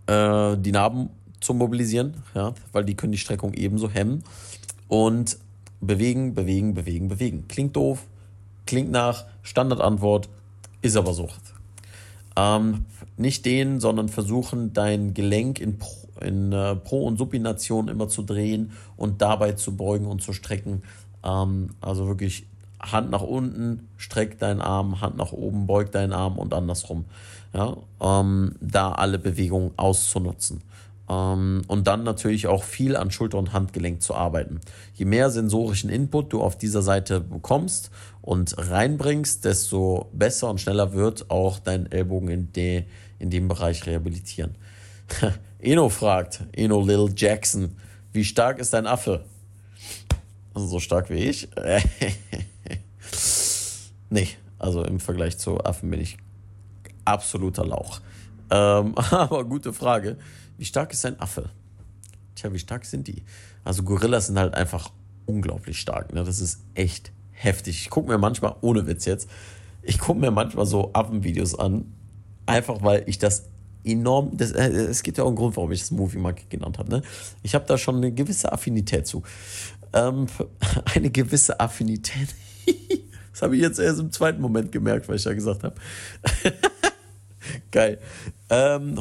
äh, die Narben zu mobilisieren, ja, weil die können die Streckung ebenso hemmen. Und bewegen, bewegen, bewegen, bewegen. Klingt doof, klingt nach Standardantwort, ist aber so. Ähm, nicht den, sondern versuchen, dein Gelenk in, Pro, in äh, Pro- und Supination immer zu drehen und dabei zu beugen und zu strecken. Ähm, also wirklich Hand nach unten, streck deinen Arm, Hand nach oben, beug deinen Arm und andersrum. Ja, ähm, da alle Bewegungen auszunutzen. Ähm, und dann natürlich auch viel an Schulter- und Handgelenk zu arbeiten. Je mehr sensorischen Input du auf dieser Seite bekommst und reinbringst, desto besser und schneller wird auch dein Ellbogen in, de, in dem Bereich rehabilitieren. Eno fragt, Eno Lil Jackson, wie stark ist dein Affe? Also so stark wie ich? nee, also im Vergleich zu Affen bin ich absoluter Lauch. Ähm, aber gute Frage. Wie stark ist ein Affe? Tja, wie stark sind die? Also Gorillas sind halt einfach unglaublich stark. Ne? Das ist echt heftig. Ich gucke mir manchmal, ohne Witz jetzt, ich gucke mir manchmal so Affenvideos an, einfach weil ich das enorm, das, äh, es gibt ja auch einen Grund, warum ich das Movie Monkey genannt habe. Ne? Ich habe da schon eine gewisse Affinität zu. Ähm, eine gewisse Affinität. Das habe ich jetzt erst im zweiten Moment gemerkt, was ich da gesagt habe. Geil. Ähm,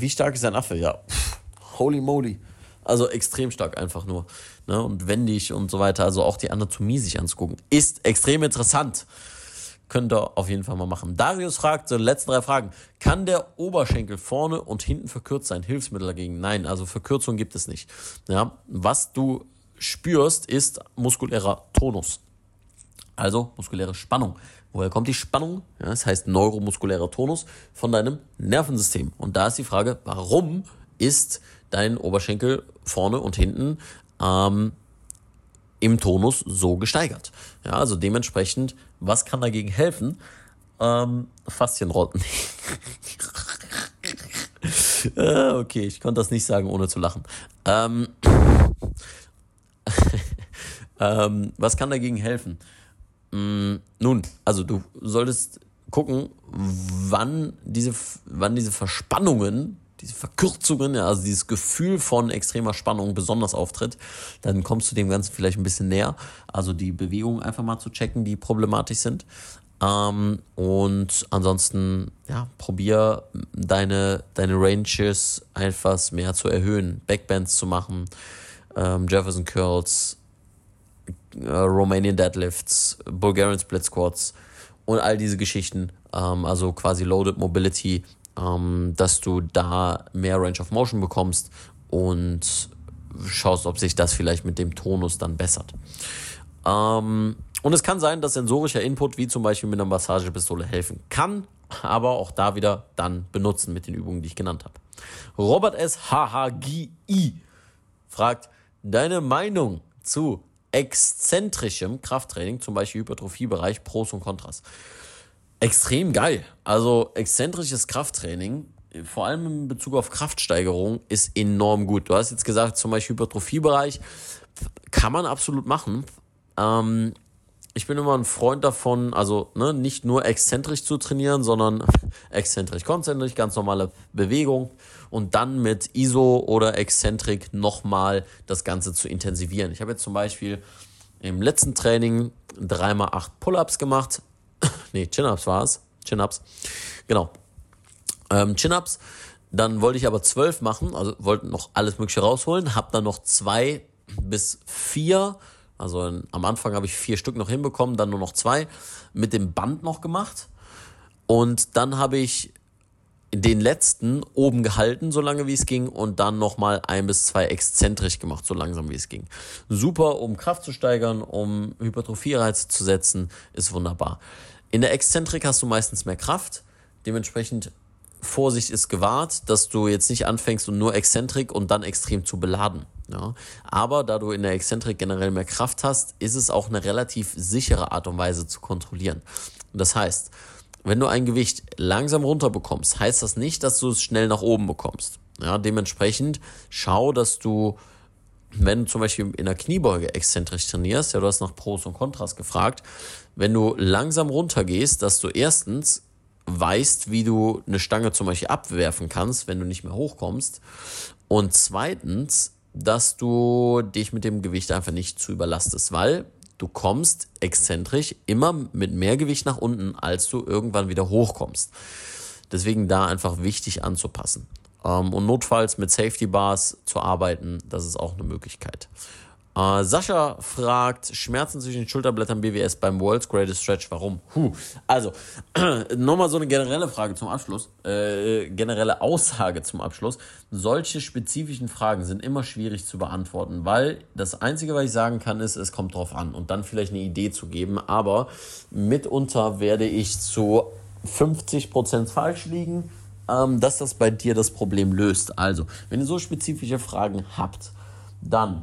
wie stark ist ein Affe? Ja, Pff, holy moly. Also extrem stark einfach nur. Ne? Und wendig und so weiter. Also auch die Anatomie sich anzugucken. Ist extrem interessant. Könnt ihr auf jeden Fall mal machen. Darius fragt, so letzten drei Fragen. Kann der Oberschenkel vorne und hinten verkürzt sein? Hilfsmittel dagegen? Nein, also Verkürzung gibt es nicht. Ja? Was du spürst, ist muskulärer Tonus. Also muskuläre Spannung. Woher kommt die Spannung? Ja, das heißt neuromuskulärer Tonus von deinem Nervensystem. Und da ist die Frage, warum ist dein Oberschenkel vorne und hinten ähm, im Tonus so gesteigert? Ja, also dementsprechend, was kann dagegen helfen? Ähm, Faszienrotten. Ah, okay, ich konnte das nicht sagen, ohne zu lachen. Ähm, ähm, was kann dagegen helfen? Mm, nun, also du solltest gucken, wann diese, wann diese Verspannungen, diese Verkürzungen, also dieses Gefühl von extremer Spannung besonders auftritt, dann kommst du dem Ganzen vielleicht ein bisschen näher. Also die Bewegungen einfach mal zu checken, die problematisch sind. Ähm, und ansonsten, ja, probier deine, deine Ranges etwas mehr zu erhöhen, Backbends zu machen, ähm, Jefferson Curls, äh, Romanian Deadlifts, Bulgarian Split Squats und all diese Geschichten, ähm, also quasi Loaded Mobility, ähm, dass du da mehr Range of Motion bekommst und schaust, ob sich das vielleicht mit dem Tonus dann bessert. Ähm, und es kann sein, dass sensorischer Input, wie zum Beispiel mit einer Massagepistole, helfen kann, aber auch da wieder dann benutzen mit den Übungen, die ich genannt habe. Robert S. HHGI fragt, deine Meinung zu exzentrischem Krafttraining, zum Beispiel Hypertrophiebereich, Pros und Kontras. Extrem geil. Also exzentrisches Krafttraining, vor allem in Bezug auf Kraftsteigerung, ist enorm gut. Du hast jetzt gesagt, zum Beispiel Hypertrophiebereich, kann man absolut machen. Ähm, ich bin immer ein Freund davon, also ne, nicht nur exzentrisch zu trainieren, sondern exzentrisch, konzentrisch, ganz normale Bewegung und dann mit ISO oder Exzentrik nochmal das Ganze zu intensivieren. Ich habe jetzt zum Beispiel im letzten Training 3x8 Pull-Ups gemacht. nee, Chin-Ups war es. Chin-Ups. Genau. Ähm, Chin-Ups. Dann wollte ich aber zwölf machen, also wollte noch alles Mögliche rausholen, habe dann noch zwei bis vier also am Anfang habe ich vier Stück noch hinbekommen, dann nur noch zwei mit dem Band noch gemacht. Und dann habe ich den letzten oben gehalten, so lange wie es ging, und dann nochmal ein bis zwei exzentrisch gemacht, so langsam wie es ging. Super, um Kraft zu steigern, um Hypertrophie-Reize zu setzen, ist wunderbar. In der Exzentrik hast du meistens mehr Kraft, dementsprechend Vorsicht ist gewahrt, dass du jetzt nicht anfängst und nur Exzentrik und dann extrem zu beladen. Ja. Aber da du in der Exzentrik generell mehr Kraft hast, ist es auch eine relativ sichere Art und Weise zu kontrollieren. Das heißt, wenn du ein Gewicht langsam runterbekommst, heißt das nicht, dass du es schnell nach oben bekommst. Ja, dementsprechend schau, dass du, wenn du zum Beispiel in der Kniebeuge exzentrisch trainierst, ja, du hast nach Pros und Kontras gefragt, wenn du langsam runtergehst, dass du erstens weißt, wie du eine Stange zum Beispiel abwerfen kannst, wenn du nicht mehr hochkommst. Und zweitens, dass du dich mit dem Gewicht einfach nicht zu überlastest, weil du kommst exzentrisch immer mit mehr Gewicht nach unten, als du irgendwann wieder hochkommst. Deswegen da einfach wichtig anzupassen. Ähm, und notfalls mit Safety Bars zu arbeiten, das ist auch eine Möglichkeit. Äh, Sascha fragt, Schmerzen zwischen den Schulterblättern BWS beim World's Greatest Stretch, warum? Puh. Also, nochmal so eine generelle Frage zum Abschluss, äh, generelle Aussage zum Abschluss. Solche spezifischen Fragen sind immer schwierig zu beantworten, weil das Einzige, was ich sagen kann, ist, es kommt drauf an und dann vielleicht eine Idee zu geben, aber mitunter werde ich zu 50% falsch liegen, ähm, dass das bei dir das Problem löst. Also, wenn ihr so spezifische Fragen habt, dann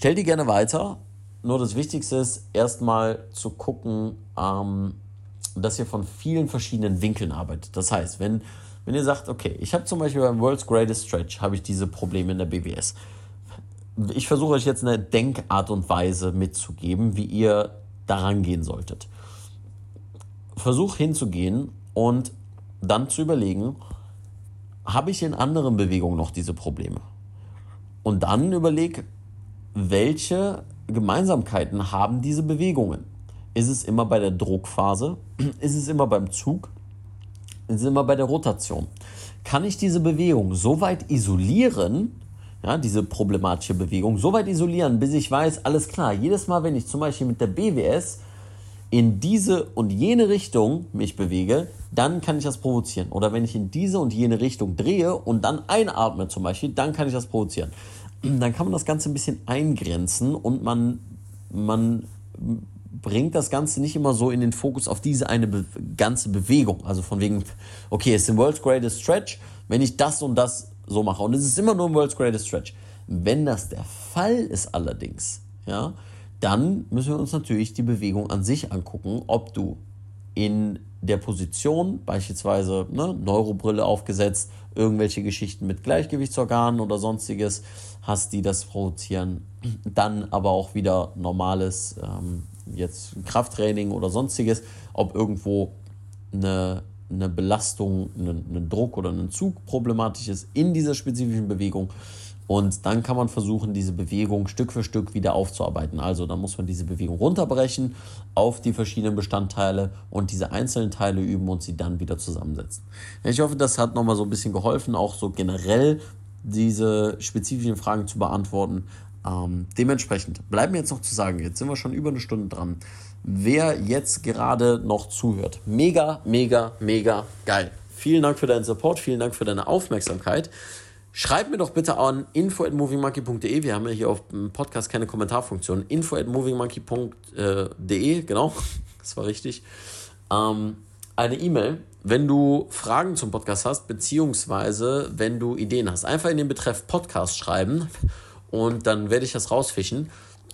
stell die gerne weiter. Nur das Wichtigste ist erstmal zu gucken, ähm, dass ihr von vielen verschiedenen Winkeln arbeitet. Das heißt, wenn, wenn ihr sagt, okay, ich habe zum Beispiel beim World's Greatest Stretch habe ich diese Probleme in der BWS. Ich versuche euch jetzt eine Denkart und Weise mitzugeben, wie ihr daran gehen solltet. Versuch hinzugehen und dann zu überlegen, habe ich in anderen Bewegungen noch diese Probleme? Und dann überleg, welche Gemeinsamkeiten haben diese Bewegungen? Ist es immer bei der Druckphase? Ist es immer beim Zug? Ist es immer bei der Rotation? Kann ich diese Bewegung so weit isolieren, ja, diese problematische Bewegung, so weit isolieren, bis ich weiß, alles klar, jedes Mal, wenn ich zum Beispiel mit der BWS in diese und jene Richtung mich bewege, dann kann ich das provozieren. Oder wenn ich in diese und jene Richtung drehe und dann einatme zum Beispiel, dann kann ich das provozieren. Dann kann man das Ganze ein bisschen eingrenzen und man, man bringt das Ganze nicht immer so in den Fokus auf diese eine be ganze Bewegung. Also von wegen, okay, es ist ein World's Greatest Stretch, wenn ich das und das so mache. Und es ist immer nur ein World's Greatest Stretch. Wenn das der Fall ist allerdings, ja, dann müssen wir uns natürlich die Bewegung an sich angucken, ob du in der Position, beispielsweise ne, Neurobrille aufgesetzt, irgendwelche Geschichten mit Gleichgewichtsorganen oder sonstiges hast, die das provozieren. Dann aber auch wieder normales, ähm, jetzt Krafttraining oder sonstiges, ob irgendwo eine, eine Belastung, ein Druck oder ein Zug problematisch ist in dieser spezifischen Bewegung und dann kann man versuchen, diese Bewegung Stück für Stück wieder aufzuarbeiten. Also dann muss man diese Bewegung runterbrechen auf die verschiedenen Bestandteile und diese einzelnen Teile üben und sie dann wieder zusammensetzen. Ich hoffe, das hat nochmal so ein bisschen geholfen, auch so generell diese spezifischen Fragen zu beantworten. Ähm, dementsprechend bleibt mir jetzt noch zu sagen, jetzt sind wir schon über eine Stunde dran. Wer jetzt gerade noch zuhört, mega, mega, mega geil. Vielen Dank für deinen Support, vielen Dank für deine Aufmerksamkeit. Schreib mir doch bitte an info at movingmonkey.de. Wir haben ja hier auf dem Podcast keine Kommentarfunktion. info at movingmonkey.de, genau, das war richtig. Ähm, eine E-Mail, wenn du Fragen zum Podcast hast, beziehungsweise wenn du Ideen hast. Einfach in den Betreff Podcast schreiben und dann werde ich das rausfischen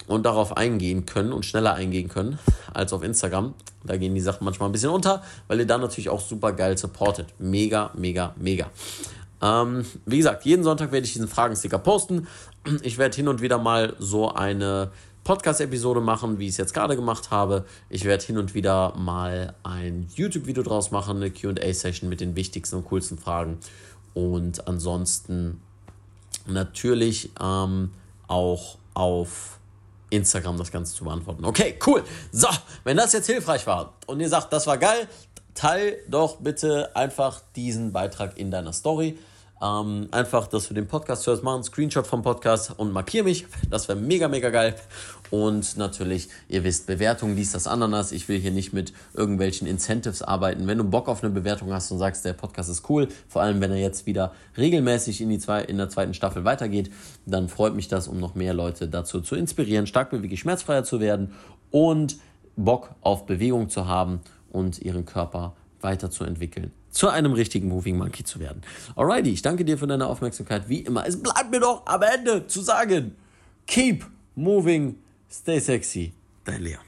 und darauf eingehen können und schneller eingehen können als auf Instagram. Da gehen die Sachen manchmal ein bisschen unter, weil ihr dann natürlich auch super geil supportet. Mega, mega, mega. Ähm, wie gesagt, jeden Sonntag werde ich diesen Fragensticker posten. Ich werde hin und wieder mal so eine Podcast-Episode machen, wie ich es jetzt gerade gemacht habe. Ich werde hin und wieder mal ein YouTube-Video draus machen, eine QA-Session mit den wichtigsten und coolsten Fragen. Und ansonsten natürlich ähm, auch auf Instagram das Ganze zu beantworten. Okay, cool. So, wenn das jetzt hilfreich war und ihr sagt, das war geil, teil doch bitte einfach diesen Beitrag in deiner Story. Ähm, einfach, dass du den Podcast hörst, mach einen Screenshot vom Podcast und markier mich. Das wäre mega, mega geil. Und natürlich, ihr wisst, Bewertung, dies, das, Ananas. Ich will hier nicht mit irgendwelchen Incentives arbeiten. Wenn du Bock auf eine Bewertung hast und sagst, der Podcast ist cool, vor allem wenn er jetzt wieder regelmäßig in, die zwei, in der zweiten Staffel weitergeht, dann freut mich das, um noch mehr Leute dazu zu inspirieren, stark beweglich schmerzfreier zu werden und Bock auf Bewegung zu haben und ihren Körper weiterzuentwickeln, zu einem richtigen Moving Monkey zu werden. Alrighty, ich danke dir für deine Aufmerksamkeit. Wie immer, es bleibt mir doch am Ende zu sagen, keep moving, stay sexy, dein Leon.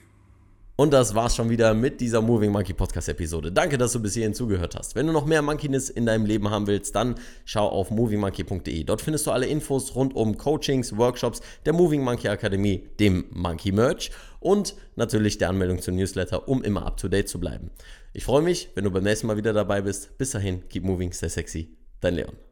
Und das war's schon wieder mit dieser Moving Monkey Podcast Episode. Danke, dass du bis hierhin zugehört hast. Wenn du noch mehr Monkeyness in deinem Leben haben willst, dann schau auf movingmonkey.de. Dort findest du alle Infos rund um Coachings, Workshops, der Moving Monkey Akademie, dem Monkey Merch und natürlich der Anmeldung zum Newsletter, um immer up to date zu bleiben. Ich freue mich, wenn du beim nächsten Mal wieder dabei bist. Bis dahin, keep moving, stay sexy. Dein Leon.